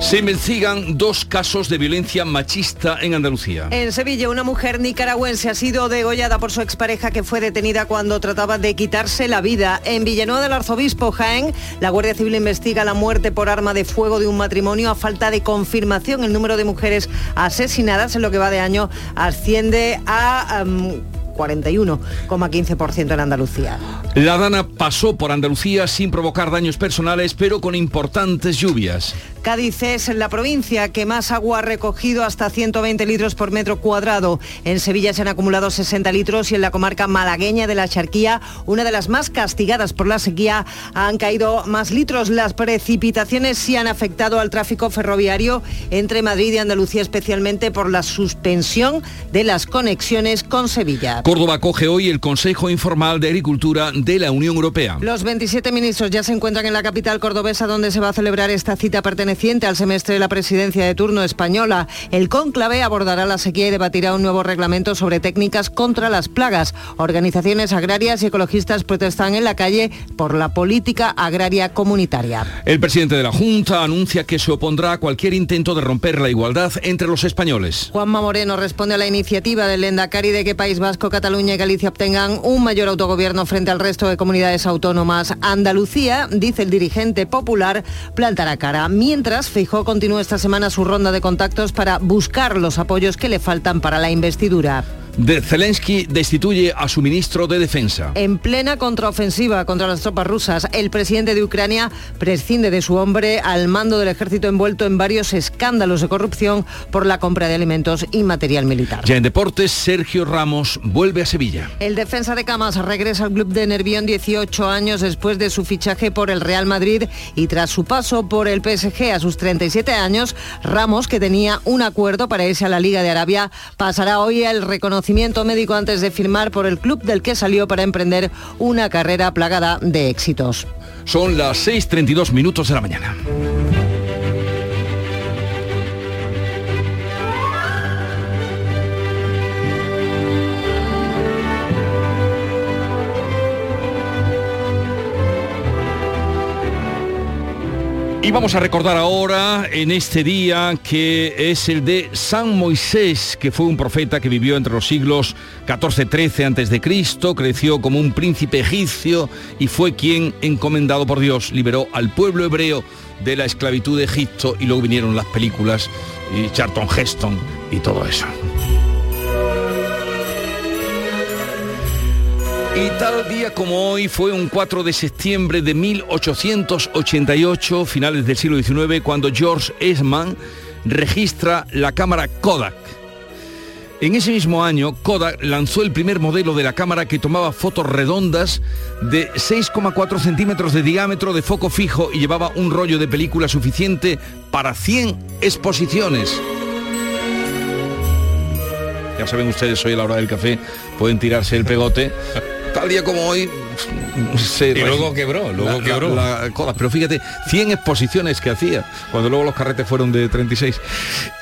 Se investigan dos casos de violencia machista en Andalucía. En Sevilla, una mujer nicaragüense ha sido degollada por su expareja que fue detenida cuando trataba de quitarse la vida. En Villanueva del Arzobispo Jaén, la Guardia Civil investiga la muerte por arma de fuego de un matrimonio a falta de confirmación. El número de mujeres asesinadas en lo que va de año asciende a... 41,15% en Andalucía. La Dana pasó por Andalucía sin provocar daños personales, pero con importantes lluvias. Cádiz es la provincia que más agua ha recogido hasta 120 litros por metro cuadrado. En Sevilla se han acumulado 60 litros y en la comarca malagueña de la Charquía, una de las más castigadas por la sequía, han caído más litros. Las precipitaciones sí han afectado al tráfico ferroviario entre Madrid y Andalucía, especialmente por la suspensión de las conexiones con Sevilla. Córdoba acoge hoy el Consejo Informal de Agricultura de la Unión Europea. Los 27 ministros ya se encuentran en la capital cordobesa donde se va a celebrar esta cita perteneciente al semestre de la presidencia de turno española. El cónclave abordará la sequía y debatirá un nuevo reglamento sobre técnicas contra las plagas. Organizaciones agrarias y ecologistas protestan en la calle por la política agraria comunitaria. El presidente de la Junta anuncia que se opondrá a cualquier intento de romper la igualdad entre los españoles. Juanma Moreno responde a la iniciativa del Endacari de que País Vasco, Cataluña y Galicia obtengan un mayor autogobierno frente al resto de comunidades autónomas. Andalucía, dice el dirigente popular, plantará cara. Mientras, Feijó continúa esta semana su ronda de contactos para buscar los apoyos que le faltan para la investidura. De Zelensky destituye a su ministro de Defensa. En plena contraofensiva contra las tropas rusas, el presidente de Ucrania prescinde de su hombre al mando del ejército envuelto en varios escándalos de corrupción por la compra de alimentos y material militar. Ya en deportes, Sergio Ramos vuelve a Sevilla. El defensa de Camas regresa al club de Nervión 18 años después de su fichaje por el Real Madrid y tras su paso por el PSG a sus 37 años, Ramos, que tenía un acuerdo para irse a la Liga de Arabia, pasará hoy el reconocimiento médico antes de firmar por el club del que salió para emprender una carrera plagada de éxitos. Son las 6.32 minutos de la mañana. Y vamos a recordar ahora en este día que es el de San Moisés, que fue un profeta que vivió entre los siglos 14-13 antes de Cristo, creció como un príncipe egipcio y fue quien, encomendado por Dios, liberó al pueblo hebreo de la esclavitud de Egipto y luego vinieron las películas y Charlton Heston y todo eso. Y tal día como hoy fue un 4 de septiembre de 1888, finales del siglo XIX, cuando George Eastman registra la cámara Kodak. En ese mismo año, Kodak lanzó el primer modelo de la cámara que tomaba fotos redondas de 6,4 centímetros de diámetro de foco fijo y llevaba un rollo de película suficiente para 100 exposiciones. Ya saben ustedes, hoy a la hora del café pueden tirarse el pegote tal día como hoy se Y luego quebró, luego la- quebró. la- la cola. pero fíjate 100 exposiciones que hacía cuando luego los carretes fueron de 36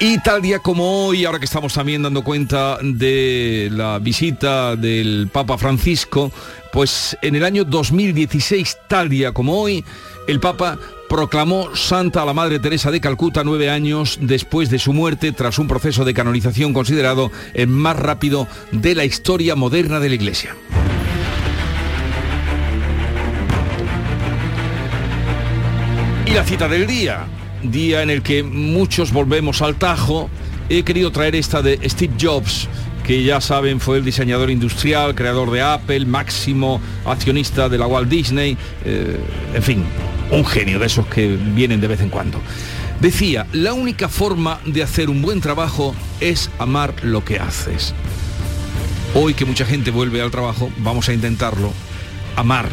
y tal día como hoy ahora que estamos también dando cuenta de la visita del Papa Francisco pues en el año 2016 tal día como hoy el Papa proclamó santa a la Madre Teresa de Calcuta nueve años después de su muerte tras un proceso de canonización considerado el más rápido de la historia moderna de la Iglesia. Y la cita del día, día en el que muchos volvemos al tajo, he querido traer esta de Steve Jobs, que ya saben fue el diseñador industrial, creador de Apple, máximo accionista de la Walt Disney, eh, en fin, un genio de esos que vienen de vez en cuando. Decía, la única forma de hacer un buen trabajo es amar lo que haces. Hoy que mucha gente vuelve al trabajo, vamos a intentarlo, amar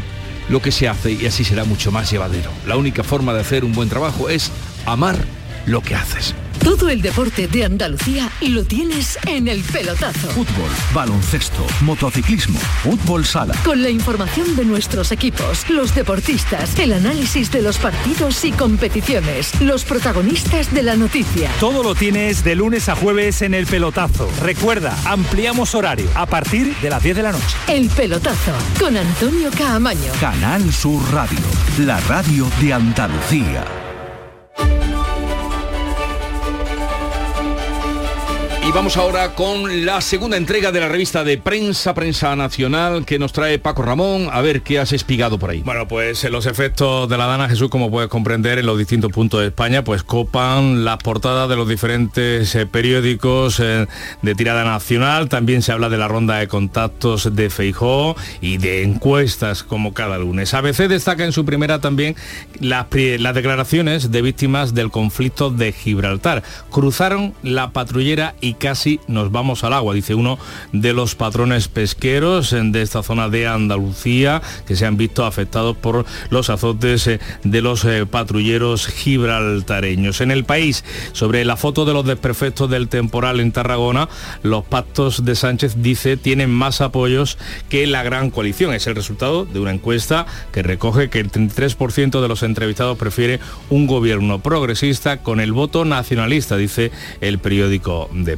lo que se hace y así será mucho más llevadero. La única forma de hacer un buen trabajo es amar lo que haces. Todo el deporte de Andalucía lo tienes en el pelotazo. Fútbol, baloncesto, motociclismo, fútbol sala. Con la información de nuestros equipos, los deportistas, el análisis de los partidos y competiciones, los protagonistas de la noticia. Todo lo tienes de lunes a jueves en el pelotazo. Recuerda, ampliamos horario a partir de las 10 de la noche. El pelotazo con Antonio Caamaño. Canal Sur Radio, la radio de Andalucía. Y vamos ahora con la segunda entrega de la revista de prensa, Prensa Nacional, que nos trae Paco Ramón. A ver qué has espigado por ahí. Bueno, pues los efectos de la Dana Jesús, como puedes comprender, en los distintos puntos de España, pues copan las portadas de los diferentes eh, periódicos eh, de tirada nacional. También se habla de la ronda de contactos de Feijó y de encuestas como cada lunes. ABC destaca en su primera también las, las declaraciones de víctimas del conflicto de Gibraltar. Cruzaron la patrullera y casi nos vamos al agua, dice uno de los patrones pesqueros eh, de esta zona de Andalucía que se han visto afectados por los azotes eh, de los eh, patrulleros gibraltareños. En el país, sobre la foto de los desperfectos del temporal en Tarragona, los pactos de Sánchez dice tienen más apoyos que la gran coalición. Es el resultado de una encuesta que recoge que el 33% de los entrevistados prefiere un gobierno progresista con el voto nacionalista, dice el periódico de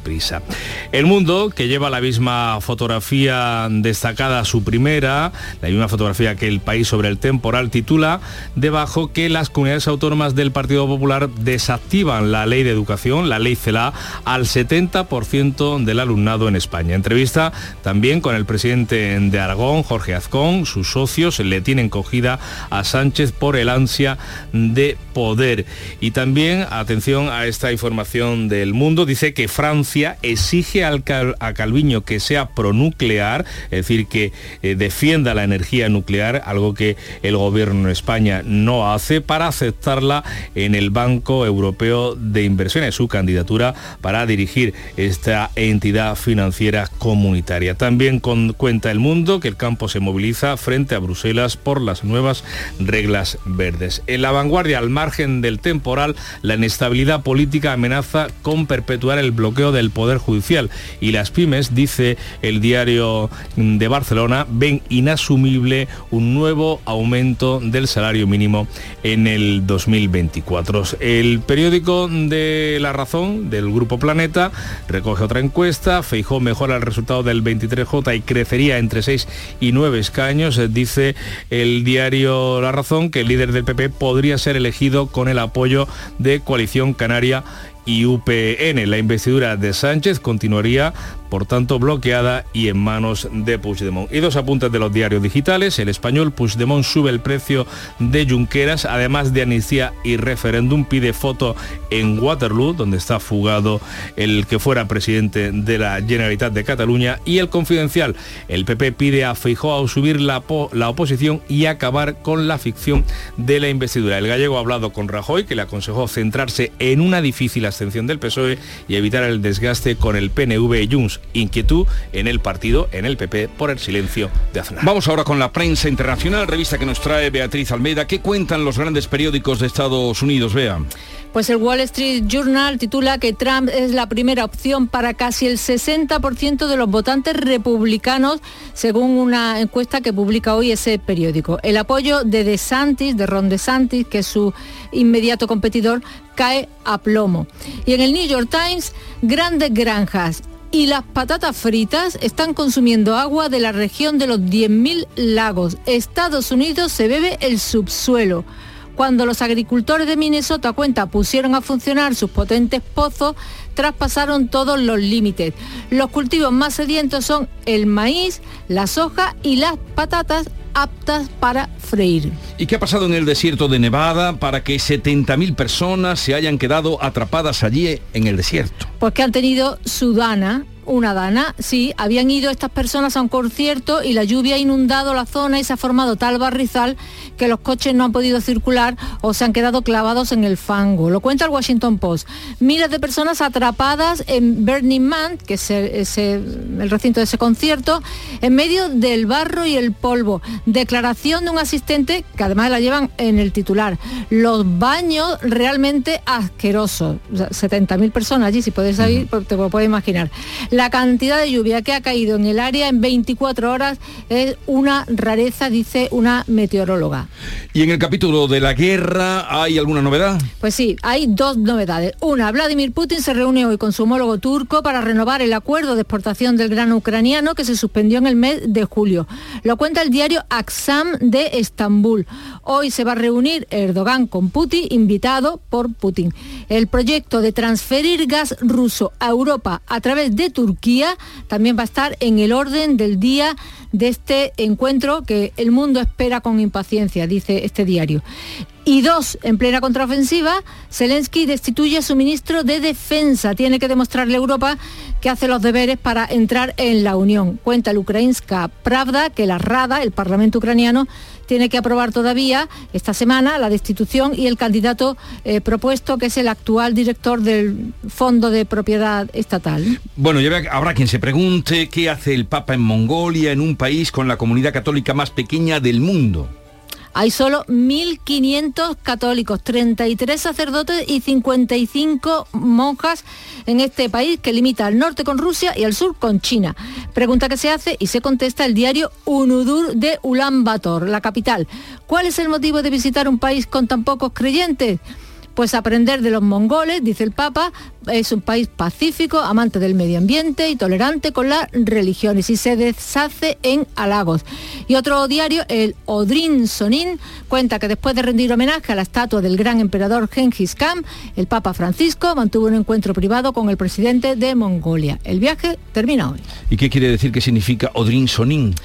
El mundo, que lleva la misma fotografía destacada, su primera, la misma fotografía que el país sobre el temporal, titula debajo que las comunidades autónomas del Partido Popular desactivan la ley de educación, la ley CELA, al 70% del alumnado en España. Entrevista también con el presidente de Aragón, Jorge Azcón, sus socios le tienen cogida a Sánchez por el ansia de poder. Y también, atención a esta información del mundo, dice que Francia exige al Cal- a Calviño que sea pronuclear, es decir, que eh, defienda la energía nuclear, algo que el gobierno de España no hace, para aceptarla en el Banco Europeo de Inversiones, su candidatura para dirigir esta entidad financiera comunitaria. También con, cuenta el mundo que el campo se moviliza frente a Bruselas por las nuevas reglas verdes. En la vanguardia, al margen del temporal, la inestabilidad política amenaza con perpetuar el bloqueo del Poder Judicial. Y las pymes, dice el diario de Barcelona, ven inasumible un nuevo aumento del salario mínimo en el 2024. El periódico de La Razón del Grupo Planeta recoge otra encuesta, Feijó mejora el resultado del 23J y crecería entre 6 y 9 escaños, dice el diario La Razón que el líder del PP podría ser elegido con el apoyo de Coalición Canaria y UPN. La investidura de Sánchez continuaría, por tanto, bloqueada y en manos de Puigdemont. Y dos apuntes de los diarios digitales. El español Puigdemont sube el precio de Junqueras, además de amnistía y referéndum, pide foto en Waterloo, donde está fugado el que fuera presidente de la Generalitat de Cataluña. Y el confidencial, el PP pide a Feijóo subir la, la oposición y acabar con la ficción de la investidura. El gallego ha hablado con Rajoy, que le aconsejó centrarse en una difícil abstención del PSOE y evitar el desgaste con el PNV y Junts. Inquietud en el partido, en el PP, por el silencio de Aznar. Vamos ahora con la prensa internacional, revista que nos trae Beatriz Almeida. ¿Qué cuentan los grandes periódicos de Estados Unidos? Vean. Pues el Wall Street Journal titula que Trump es la primera opción para casi el 60% de los votantes republicanos, según una encuesta que publica hoy ese periódico. El apoyo de DeSantis, de Ron DeSantis, que es su inmediato competidor, cae a plomo. Y en el New York Times, grandes granjas y las patatas fritas están consumiendo agua de la región de los 10.000 lagos. Estados Unidos se bebe el subsuelo. Cuando los agricultores de Minnesota cuenta pusieron a funcionar sus potentes pozos, traspasaron todos los límites. Los cultivos más sedientos son el maíz, la soja y las patatas aptas para freír. ¿Y qué ha pasado en el desierto de Nevada para que 70.000 personas se hayan quedado atrapadas allí en el desierto? Pues que han tenido su dana, una dana, sí, habían ido estas personas a un concierto y la lluvia ha inundado la zona y se ha formado tal barrizal que los coches no han podido circular o se han quedado clavados en el fango. Lo cuenta el Washington Post. Miles de personas atrapadas en Burning Man, que es el, ese- el recinto de ese concierto, en medio del barro y el polvo. Declaración de un asistente que además la llevan en el titular. Los baños realmente asquerosos. O sea, 70.000 personas allí, si puedes salir, pues te lo puedes imaginar. La cantidad de lluvia que ha caído en el área en 24 horas es una rareza, dice una meteoróloga. ¿Y en el capítulo de la guerra hay alguna novedad? Pues sí, hay dos novedades. Una, Vladimir Putin se reúne hoy con su homólogo turco para renovar el acuerdo de exportación del grano ucraniano que se suspendió en el mes de julio. Lo cuenta el diario Aksam de Estambul. Hoy se va a reunir Erdogan con Putin, invitado por Putin. El proyecto de transferir gas ruso a Europa a través de Turquía también va a estar en el orden del día de este encuentro que el mundo espera con impaciencia, dice este diario. Y dos, en plena contraofensiva, Zelensky destituye a su ministro de Defensa. Tiene que demostrarle a Europa que hace los deberes para entrar en la Unión. Cuenta el Ukrainska Pravda que la Rada, el Parlamento ucraniano, tiene que aprobar todavía esta semana la destitución y el candidato eh, propuesto, que es el actual director del Fondo de Propiedad Estatal. Bueno, ya habrá quien se pregunte qué hace el Papa en Mongolia, en un país con la comunidad católica más pequeña del mundo. Hay solo 1.500 católicos, 33 sacerdotes y 55 monjas en este país que limita al norte con Rusia y al sur con China. Pregunta que se hace y se contesta el diario Unudur de Ulan Bator, la capital. ¿Cuál es el motivo de visitar un país con tan pocos creyentes? Pues aprender de los mongoles, dice el Papa, es un país pacífico, amante del medio ambiente y tolerante con las religiones y se deshace en halagos. Y otro diario, el Odrin Sonin, cuenta que después de rendir homenaje a la estatua del gran emperador Genghis Khan, el Papa Francisco mantuvo un encuentro privado con el presidente de Mongolia. El viaje termina hoy. ¿Y qué quiere decir que significa Odrin Sonin?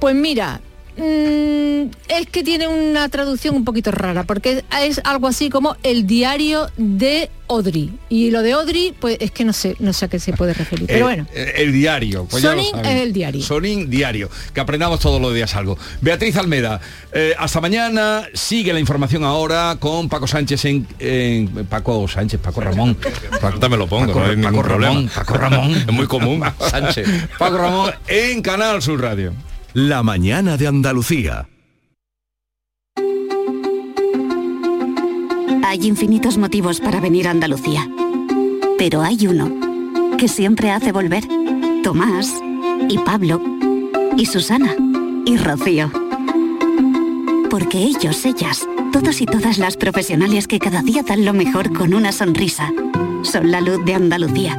Pues mira, mm, es que tiene una traducción un poquito rara, porque es algo así como el diario de Odri. Y lo de Odri, pues es que no sé, no sé a qué se puede referir. Pero bueno. El, diario. pues Sonin es el diario. Sonin diario. Que aprendamos todos los días algo. Beatriz Almeda, eh, hasta mañana. Sigue la información ahora con Paco Sánchez en, en- Paco Sánchez, Paco Ramón. Paco, me lo pongo, Paco, no hay Paco ningún Ramón, problema. Paco Ramón. Es muy común, Sánchez. Paco Ramón en Canal Sur Radio. La mañana de Andalucía. Hay infinitos motivos para venir a Andalucía. Pero hay uno que siempre hace volver. Tomás y Pablo y Susana y Rocío. Porque ellos, ellas, todos y todas las profesionales que cada día dan lo mejor con una sonrisa, son la luz de Andalucía.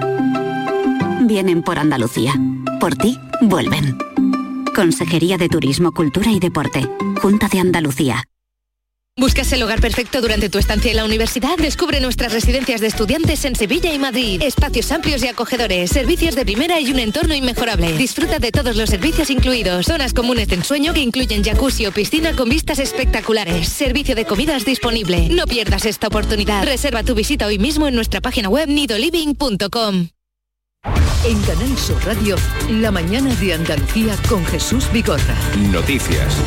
Vienen por Andalucía. Por ti, vuelven. Consejería de Turismo, Cultura y Deporte. Junta de Andalucía. ¿Buscas el hogar perfecto durante tu estancia en la universidad? Descubre nuestras residencias de estudiantes en Sevilla y Madrid. Espacios amplios y acogedores, servicios de primera y un entorno inmejorable. Disfruta de todos los servicios incluidos. Zonas comunes de ensueño que incluyen jacuzzi o piscina con vistas espectaculares. Servicio de comidas disponible. No pierdas esta oportunidad. Reserva tu visita hoy mismo en nuestra página web nidoliving.com. En Canal Sur Radio, la mañana de Andalucía con Jesús Vigorra. Noticias.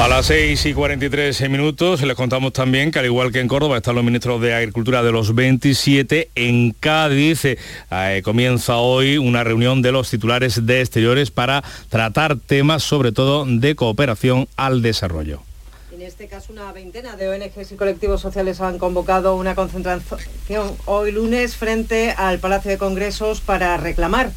A las 6 y 43 minutos les contamos también que al igual que en Córdoba están los ministros de Agricultura de los 27, en Cádiz eh, comienza hoy una reunión de los titulares de exteriores para tratar temas sobre todo de cooperación al desarrollo. Este caso una veintena de ONGs y colectivos sociales han convocado una concentración hoy lunes frente al Palacio de Congresos para reclamar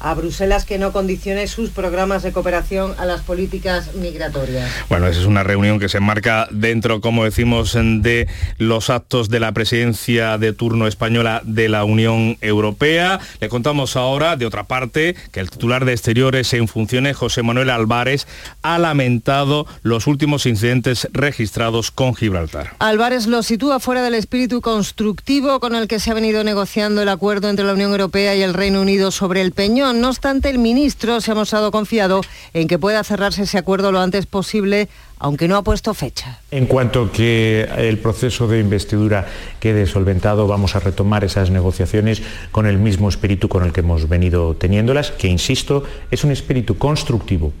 a Bruselas que no condicione sus programas de cooperación a las políticas migratorias. Bueno, esa es una reunión que se enmarca dentro, como decimos, de los actos de la presidencia de turno española de la Unión Europea. Le contamos ahora, de otra parte, que el titular de Exteriores en funciones, José Manuel Álvarez, ha lamentado los últimos incidentes registrados con Gibraltar. Álvarez lo sitúa fuera del espíritu constructivo con el que se ha venido negociando el acuerdo entre la Unión Europea y el Reino Unido sobre el Peñón. No obstante, el ministro se ha mostrado confiado en que pueda cerrarse ese acuerdo lo antes posible, aunque no ha puesto fecha. En cuanto que el proceso de investidura quede solventado, vamos a retomar esas negociaciones con el mismo espíritu con el que hemos venido teniéndolas, que insisto, es un espíritu constructivo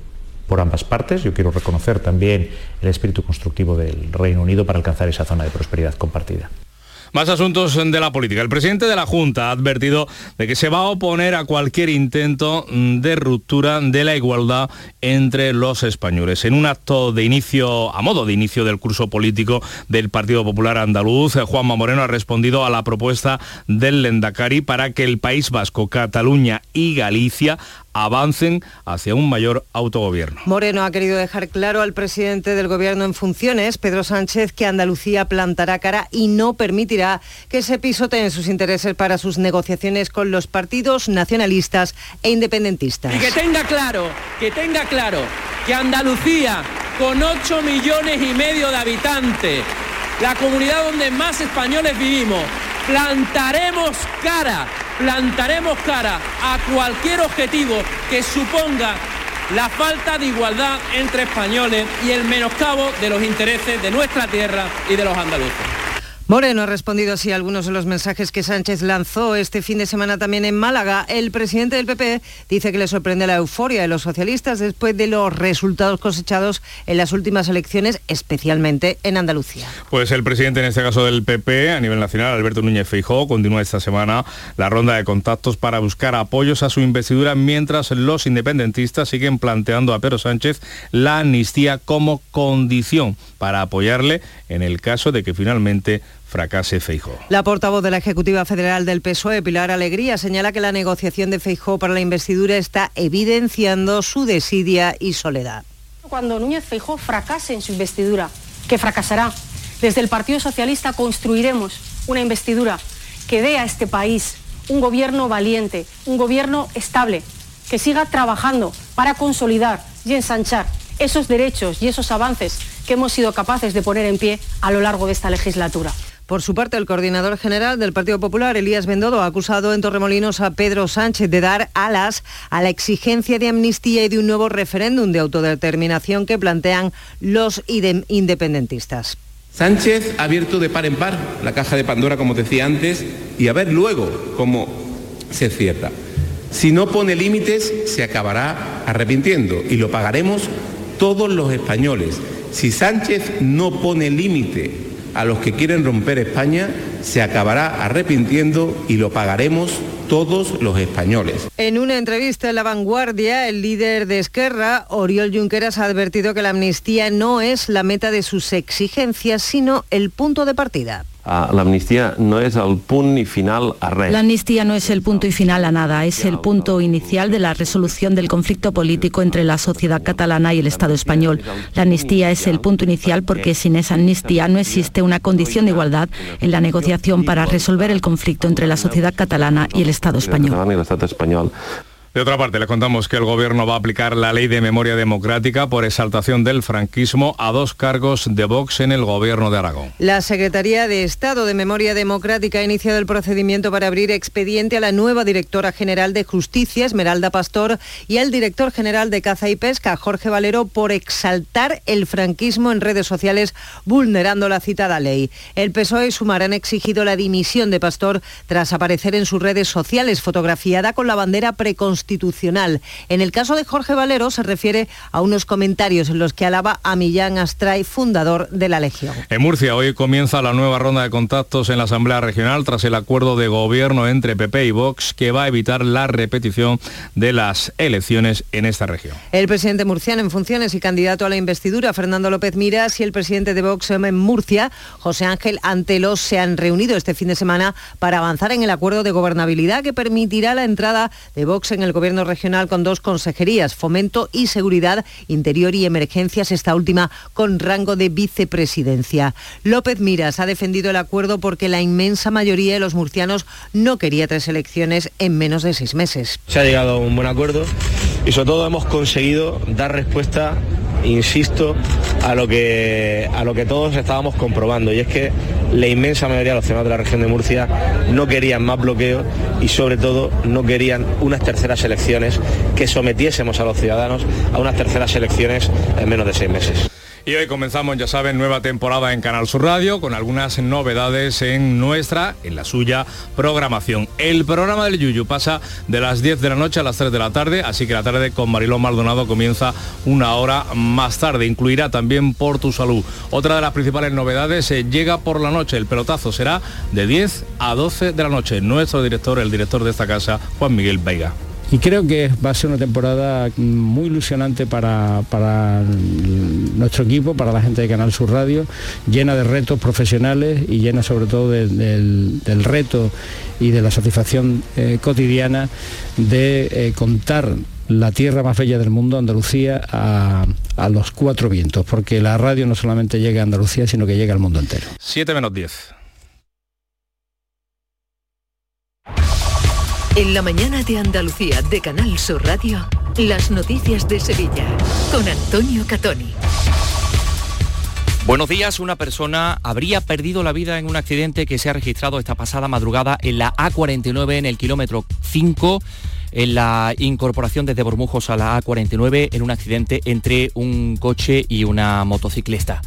por ambas partes. Yo quiero reconocer también el espíritu constructivo del Reino Unido para alcanzar esa zona de prosperidad compartida. Más asuntos de la política. El presidente de la Junta ha advertido de que se va a oponer a cualquier intento de ruptura de la igualdad entre los españoles. En un acto de inicio, a modo de inicio del curso político del Partido Popular Andaluz, Juanma Moreno ha respondido a la propuesta del Lendakari para que el País Vasco, Cataluña y Galicia avancen hacia un mayor autogobierno. Moreno ha querido dejar claro al presidente del gobierno en funciones, Pedro Sánchez, que Andalucía plantará cara y no permitirá que se pisoteen sus intereses para sus negociaciones con los partidos nacionalistas e independentistas. Y que tenga claro, que tenga claro que Andalucía, con 8 millones y medio de habitantes, la comunidad donde más españoles vivimos, plantaremos cara plantaremos cara a cualquier objetivo que suponga la falta de igualdad entre españoles y el menoscabo de los intereses de nuestra tierra y de los andaluces. Moreno ha respondido así a algunos de los mensajes que Sánchez lanzó este fin de semana también en Málaga. El presidente del PP dice que le sorprende la euforia de los socialistas después de los resultados cosechados en las últimas elecciones, especialmente en Andalucía. Pues el presidente, en este caso del PP, a nivel nacional, Alberto Núñez Feijóo, continúa esta semana la ronda de contactos para buscar apoyos a su investidura, mientras los independentistas siguen planteando a Pedro Sánchez la amnistía como condición para apoyarle en el caso de que finalmente fracase Feijó. La portavoz de la Ejecutiva Federal del PSOE, Pilar Alegría, señala que la negociación de Feijó para la investidura está evidenciando su desidia y soledad. Cuando Núñez Feijó fracase en su investidura, que fracasará, desde el Partido Socialista construiremos una investidura que dé a este país un gobierno valiente, un gobierno estable, que siga trabajando para consolidar y ensanchar esos derechos y esos avances que hemos sido capaces de poner en pie a lo largo de esta legislatura. Por su parte, el coordinador general del Partido Popular, Elías Bendodo, ha acusado en Torremolinos a Pedro Sánchez de dar alas a la exigencia de amnistía y de un nuevo referéndum de autodeterminación que plantean los independentistas. Sánchez ha abierto de par en par la caja de Pandora, como decía antes, y a ver luego cómo se cierra. Si no pone límites, se acabará arrepintiendo y lo pagaremos todos los españoles. Si Sánchez no pone límite a los que quieren romper España, se acabará arrepintiendo y lo pagaremos todos los españoles. En una entrevista en La Vanguardia, el líder de Esquerra, Oriol Junqueras, ha advertido que la amnistía no es la meta de sus exigencias, sino el punto de partida. La amnistía no es el punto y final a res. La amnistía no es el punto y final a nada, es el punto inicial de la resolución del conflicto político entre la sociedad catalana y el Estado español. La amnistía es el punto inicial porque sin esa amnistía no existe una condición de igualdad en la negociación para resolver el conflicto entre la sociedad catalana y el Estado español. De otra parte, le contamos que el Gobierno va a aplicar la ley de memoria democrática por exaltación del franquismo a dos cargos de Vox en el Gobierno de Aragón. La Secretaría de Estado de Memoria Democrática ha iniciado el procedimiento para abrir expediente a la nueva directora general de Justicia, Esmeralda Pastor, y al director general de Caza y Pesca, Jorge Valero, por exaltar el franquismo en redes sociales, vulnerando la citada ley. El PSOE y Sumar han exigido la dimisión de Pastor tras aparecer en sus redes sociales fotografiada con la bandera preconstitucional inconstitucional. En el caso de Jorge Valero se refiere a unos comentarios en los que alaba a Millán Astray, fundador de la Legión. En Murcia hoy comienza la nueva ronda de contactos en la Asamblea Regional tras el acuerdo de gobierno entre PP y Vox que va a evitar la repetición de las elecciones en esta región. El presidente murciano en funciones y candidato a la investidura, Fernando López Miras, y el presidente de Vox en Murcia, José Ángel Antelos, se han reunido este fin de semana para avanzar en el acuerdo de gobernabilidad que permitirá la entrada de Vox en el gobierno regional con dos consejerías, fomento y seguridad, interior y emergencias, esta última con rango de vicepresidencia. López Miras ha defendido el acuerdo porque la inmensa mayoría de los murcianos no quería tres elecciones en menos de seis meses. Se ha llegado a un buen acuerdo y sobre todo hemos conseguido dar respuesta insisto, a lo que a lo que todos estábamos comprobando y es que la inmensa mayoría de los ciudadanos de la región de Murcia no querían más bloqueo y sobre todo no querían unas terceras elecciones que sometiésemos a los ciudadanos a unas terceras elecciones en menos de seis meses. Y hoy comenzamos, ya saben, nueva temporada en Canal Sur Radio con algunas novedades en nuestra, en la suya programación. El programa del Yuyu pasa de las 10 de la noche a las 3 de la tarde, así que la tarde con Mariló Maldonado comienza una hora más tarde. Incluirá también Por tu Salud. Otra de las principales novedades eh, llega por la noche. El pelotazo será de 10 a 12 de la noche. Nuestro director, el director de esta casa, Juan Miguel Veiga y creo que va a ser una temporada muy ilusionante para, nuestro equipo, para la gente de Canal Sur Radio, llena de retos profesionales y llena sobre todo del, reto y de la satisfacción eh, cotidiana de eh, contar la tierra más bella del mundo, Andalucía, a, a, los cuatro vientos, porque la radio no solamente llega a Andalucía, sino que llega al mundo entero. 7 menos 10. En la mañana de Andalucía de Canal Sur Radio, las noticias de Sevilla con Antonio Catoni. Buenos días, una persona habría perdido la vida en un accidente que se ha registrado esta pasada madrugada en la A49 en el kilómetro 5 en la incorporación desde Bormujos a la A49 en un accidente entre un coche y una motociclista.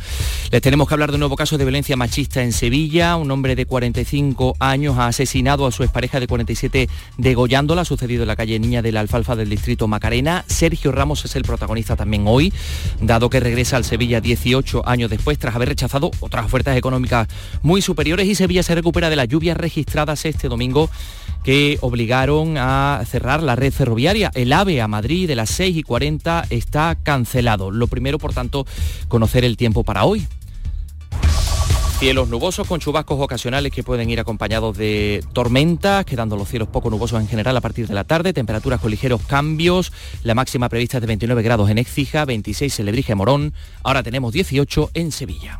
Les tenemos que hablar de un nuevo caso de violencia machista en Sevilla. Un hombre de 45 años ha asesinado a su expareja de 47 degollándola. Sucedido en la calle Niña de la Alfalfa del distrito Macarena. Sergio Ramos es el protagonista también hoy, dado que regresa al Sevilla 18 años después tras haber rechazado otras ofertas económicas muy superiores y Sevilla se recupera de las lluvias registradas este domingo que obligaron a cerrar la red ferroviaria. El AVE a Madrid de las 6 y 40 está cancelado. Lo primero, por tanto, conocer el tiempo para hoy. Cielos nubosos con chubascos ocasionales que pueden ir acompañados de tormentas, quedando los cielos poco nubosos en general a partir de la tarde, temperaturas con ligeros cambios, la máxima prevista es de 29 grados en Écija, 26 en Lebrija y Morón, ahora tenemos 18 en Sevilla.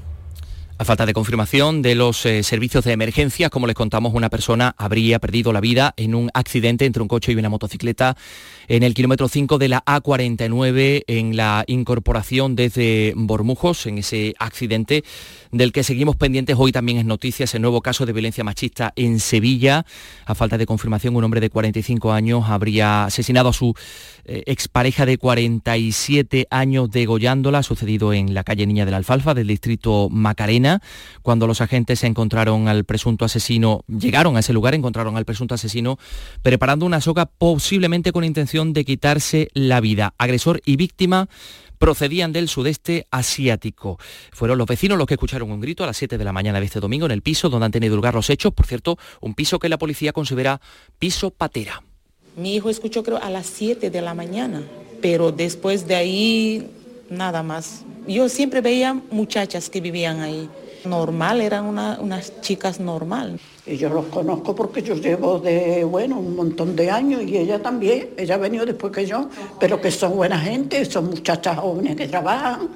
A falta de confirmación de los eh, servicios de emergencia, como les contamos, una persona habría perdido la vida en un accidente entre un coche y una motocicleta en el kilómetro 5 de la A49 en la incorporación desde Bormujos, en ese accidente del que seguimos pendientes. Hoy también es noticias el nuevo caso de violencia machista en Sevilla. A falta de confirmación, un hombre de 45 años habría asesinado a su eh, expareja de 47 años degollándola, sucedido en la calle Niña de la Alfalfa del distrito Macarena, cuando los agentes encontraron al presunto asesino, llegaron a ese lugar, encontraron al presunto asesino preparando una soga posiblemente con intención de quitarse la vida. Agresor y víctima procedían del sudeste asiático. Fueron los vecinos los que escucharon un grito a las 7 de la mañana de este domingo en el piso donde han tenido lugar los hechos, por cierto, un piso que la policía considera piso patera. Mi hijo escuchó creo a las 7 de la mañana, pero después de ahí nada más. Yo siempre veía muchachas que vivían ahí. Normal, eran unas chicas normal. Y yo los conozco porque yo llevo de, bueno, un montón de años y ella también, ella ha venido después que yo, pero que son buena gente, son muchachas jóvenes que trabajan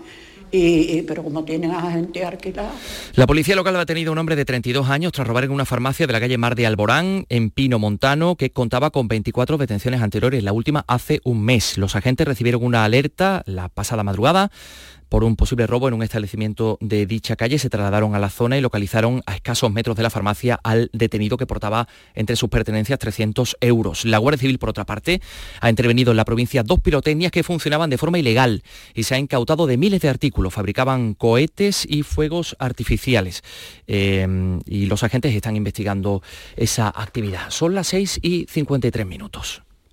y, pero como tienen a gente alquilada. La policía local ha detenido a un hombre de 32 años tras robar en una farmacia de la calle Mar de Alborán, en Pino Montano, que contaba con 24 detenciones anteriores, la última hace un mes. Los agentes recibieron una alerta la pasada madrugada por un posible robo en un establecimiento de dicha calle. Se trasladaron a la zona y localizaron a escasos metros de la farmacia al detenido que portaba entre sus pertenencias 300 euros. La Guardia Civil, por otra parte, ha intervenido en la provincia dos pirotecnias que funcionaban de forma ilegal y se ha incautado de miles de artículos. Fabricaban cohetes y fuegos artificiales. Eh, y los agentes están investigando esa actividad. Son las 6 y 53 minutos.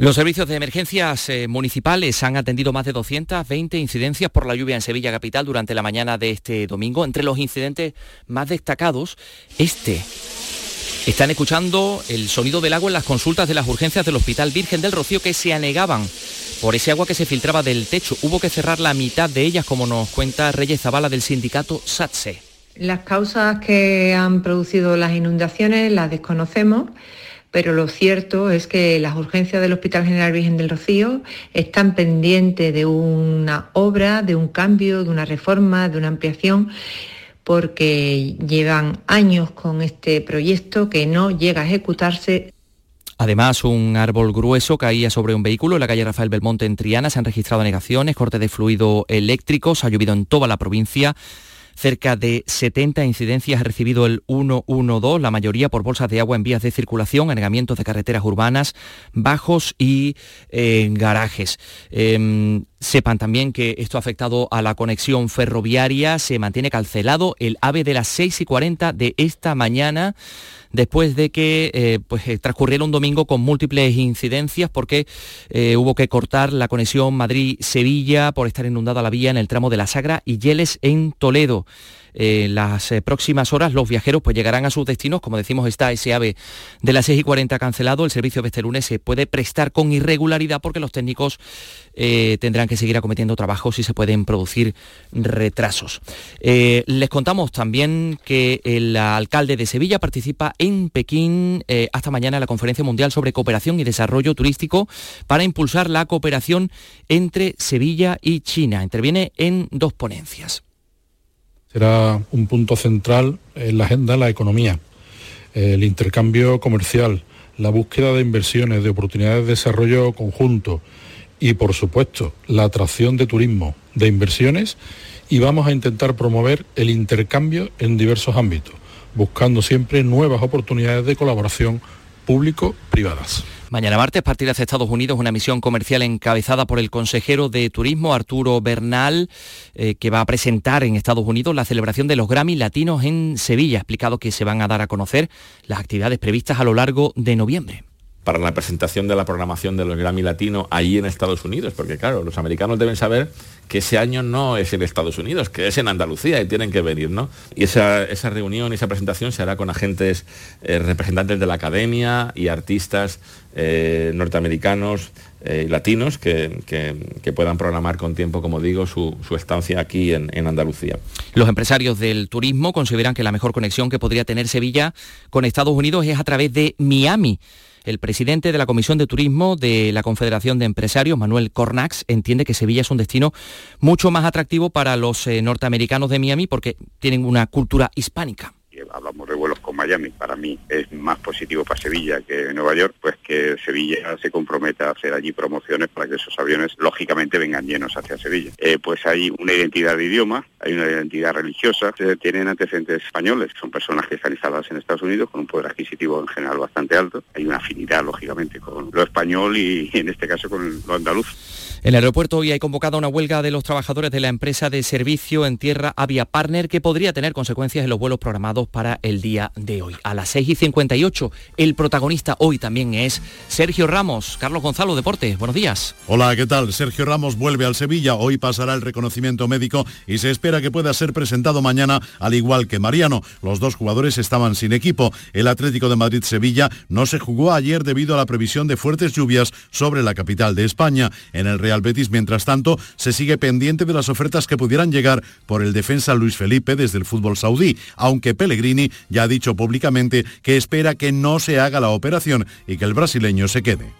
Los servicios de emergencias eh, municipales han atendido más de 220 incidencias por la lluvia en Sevilla Capital durante la mañana de este domingo. Entre los incidentes más destacados, este. Están escuchando el sonido del agua en las consultas de las urgencias del Hospital Virgen del Rocío que se anegaban por ese agua que se filtraba del techo. Hubo que cerrar la mitad de ellas, como nos cuenta Reyes Zavala del sindicato SATSE. Las causas que han producido las inundaciones las desconocemos pero lo cierto es que las urgencias del Hospital General Virgen del Rocío están pendientes de una obra, de un cambio, de una reforma, de una ampliación porque llevan años con este proyecto que no llega a ejecutarse Además, un árbol grueso caía sobre un vehículo en la calle Rafael Belmonte en Triana. Se han registrado negaciones, corte de fluido eléctrico. Se ha llovido en toda la provincia. Cerca de 70 incidencias ha recibido el 112, la mayoría por bolsas de agua en vías de circulación, anegamientos de carreteras urbanas, bajos y eh, garajes. Em, sepan también que esto ha afectado a la conexión ferroviaria, se mantiene cancelado el AVE de las 6 y 40 de esta mañana después de que eh, pues, eh, transcurriera un domingo con múltiples incidencias porque eh, hubo que cortar la conexión Madrid-Sevilla por estar inundada la vía en el tramo de la Sagra y Yeles en Toledo. En las próximas horas los viajeros pues llegarán a sus destinos, como decimos está ese AVE de las 6 y 40 cancelado, el servicio de este lunes se puede prestar con irregularidad porque los técnicos tendrán que seguir acometiendo trabajos y se pueden producir retrasos. les contamos también que el alcalde de Sevilla participa en Pekín eh, hasta mañana la Conferencia Mundial sobre Cooperación y Desarrollo Turístico para impulsar la cooperación entre Sevilla y China. Interviene en dos ponencias. Será un punto central en la agenda la economía, el intercambio comercial, la búsqueda de inversiones, de oportunidades de desarrollo conjunto y, por supuesto, la atracción de turismo, de inversiones y vamos a intentar promover el intercambio en diversos ámbitos buscando siempre nuevas oportunidades de colaboración público-privadas. Mañana martes partirá hacia Estados Unidos una misión comercial encabezada por el consejero de Turismo Arturo Bernal, eh, que va a presentar en Estados Unidos la celebración de los Grammy Latinos en Sevilla. Ha explicado que se van a dar a conocer las actividades previstas a lo largo de noviembre para la presentación de la programación de los Grammy Latino allí en Estados Unidos, porque claro, los americanos deben saber que ese año no es en Estados Unidos, que es en Andalucía y tienen que venir, ¿no? Y esa, reunión y esa presentación se hará con agentes eh, representantes de la academia y artistas eh, norteamericanos eh, latinos que, puedan programar con tiempo, como digo, su, estancia aquí en Andalucía. Los empresarios del turismo consideran que la mejor conexión que podría tener Sevilla con Estados Unidos es a través de Miami el presidente de la Comisión de Turismo de la Confederación de Empresarios, Manuel Cornax, entiende que Sevilla es un destino mucho más atractivo para los eh, norteamericanos de Miami porque tienen una cultura hispánica. Hablamos de vuelos Miami, para mí es más positivo para Sevilla que Nueva York, pues que Sevilla se comprometa a hacer allí promociones para que esos aviones lógicamente vengan llenos hacia Sevilla. Eh, pues hay una identidad de idioma, hay una identidad religiosa, tienen antecedentes españoles, son personas que están instaladas en Estados Unidos con un poder adquisitivo en general bastante alto, hay una afinidad lógicamente con lo español y en este caso con lo andaluz. En el aeropuerto hoy hay convocada una huelga de los trabajadores de la empresa de servicio en tierra Avia Partner que podría tener consecuencias en los vuelos programados para el día de hoy. A las 6 y 58, el protagonista hoy también es Sergio Ramos. Carlos Gonzalo, Deportes, buenos días. Hola, ¿qué tal? Sergio Ramos vuelve al Sevilla. Hoy pasará el reconocimiento médico y se espera que pueda ser presentado mañana, al igual que Mariano. Los dos jugadores estaban sin equipo. El Atlético de Madrid-Sevilla no se jugó ayer debido a la previsión de fuertes lluvias sobre la capital de España. En el Real mientras tanto, se sigue pendiente de las ofertas que pudieran llegar por el defensa Luis Felipe desde el fútbol saudí, aunque Pellegrini ya ha dicho públicamente que espera que no se haga la operación y que el brasileño se quede.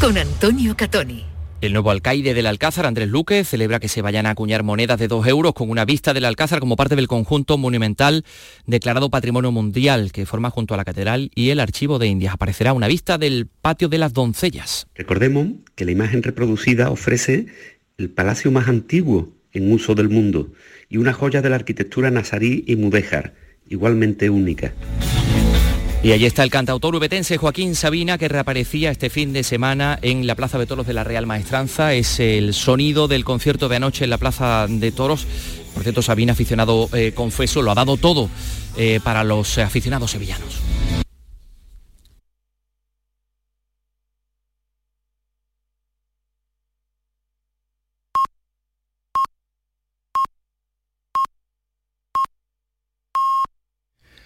Con Antonio Catoni. El nuevo alcaide del Alcázar, Andrés Luque, celebra que se vayan a acuñar monedas de 2 euros con una vista del Alcázar como parte del conjunto monumental declarado Patrimonio Mundial que forma junto a la Catedral y el Archivo de Indias. Aparecerá una vista del Patio de las Doncellas. Recordemos que la imagen reproducida ofrece el palacio más antiguo en uso del mundo y una joya de la arquitectura nazarí y mudéjar, igualmente única. Y allí está el cantautor ubetense Joaquín Sabina que reaparecía este fin de semana en la Plaza de Toros de la Real Maestranza. Es el sonido del concierto de anoche en la Plaza de Toros. Por cierto, Sabina, aficionado eh, confeso, lo ha dado todo eh, para los aficionados sevillanos.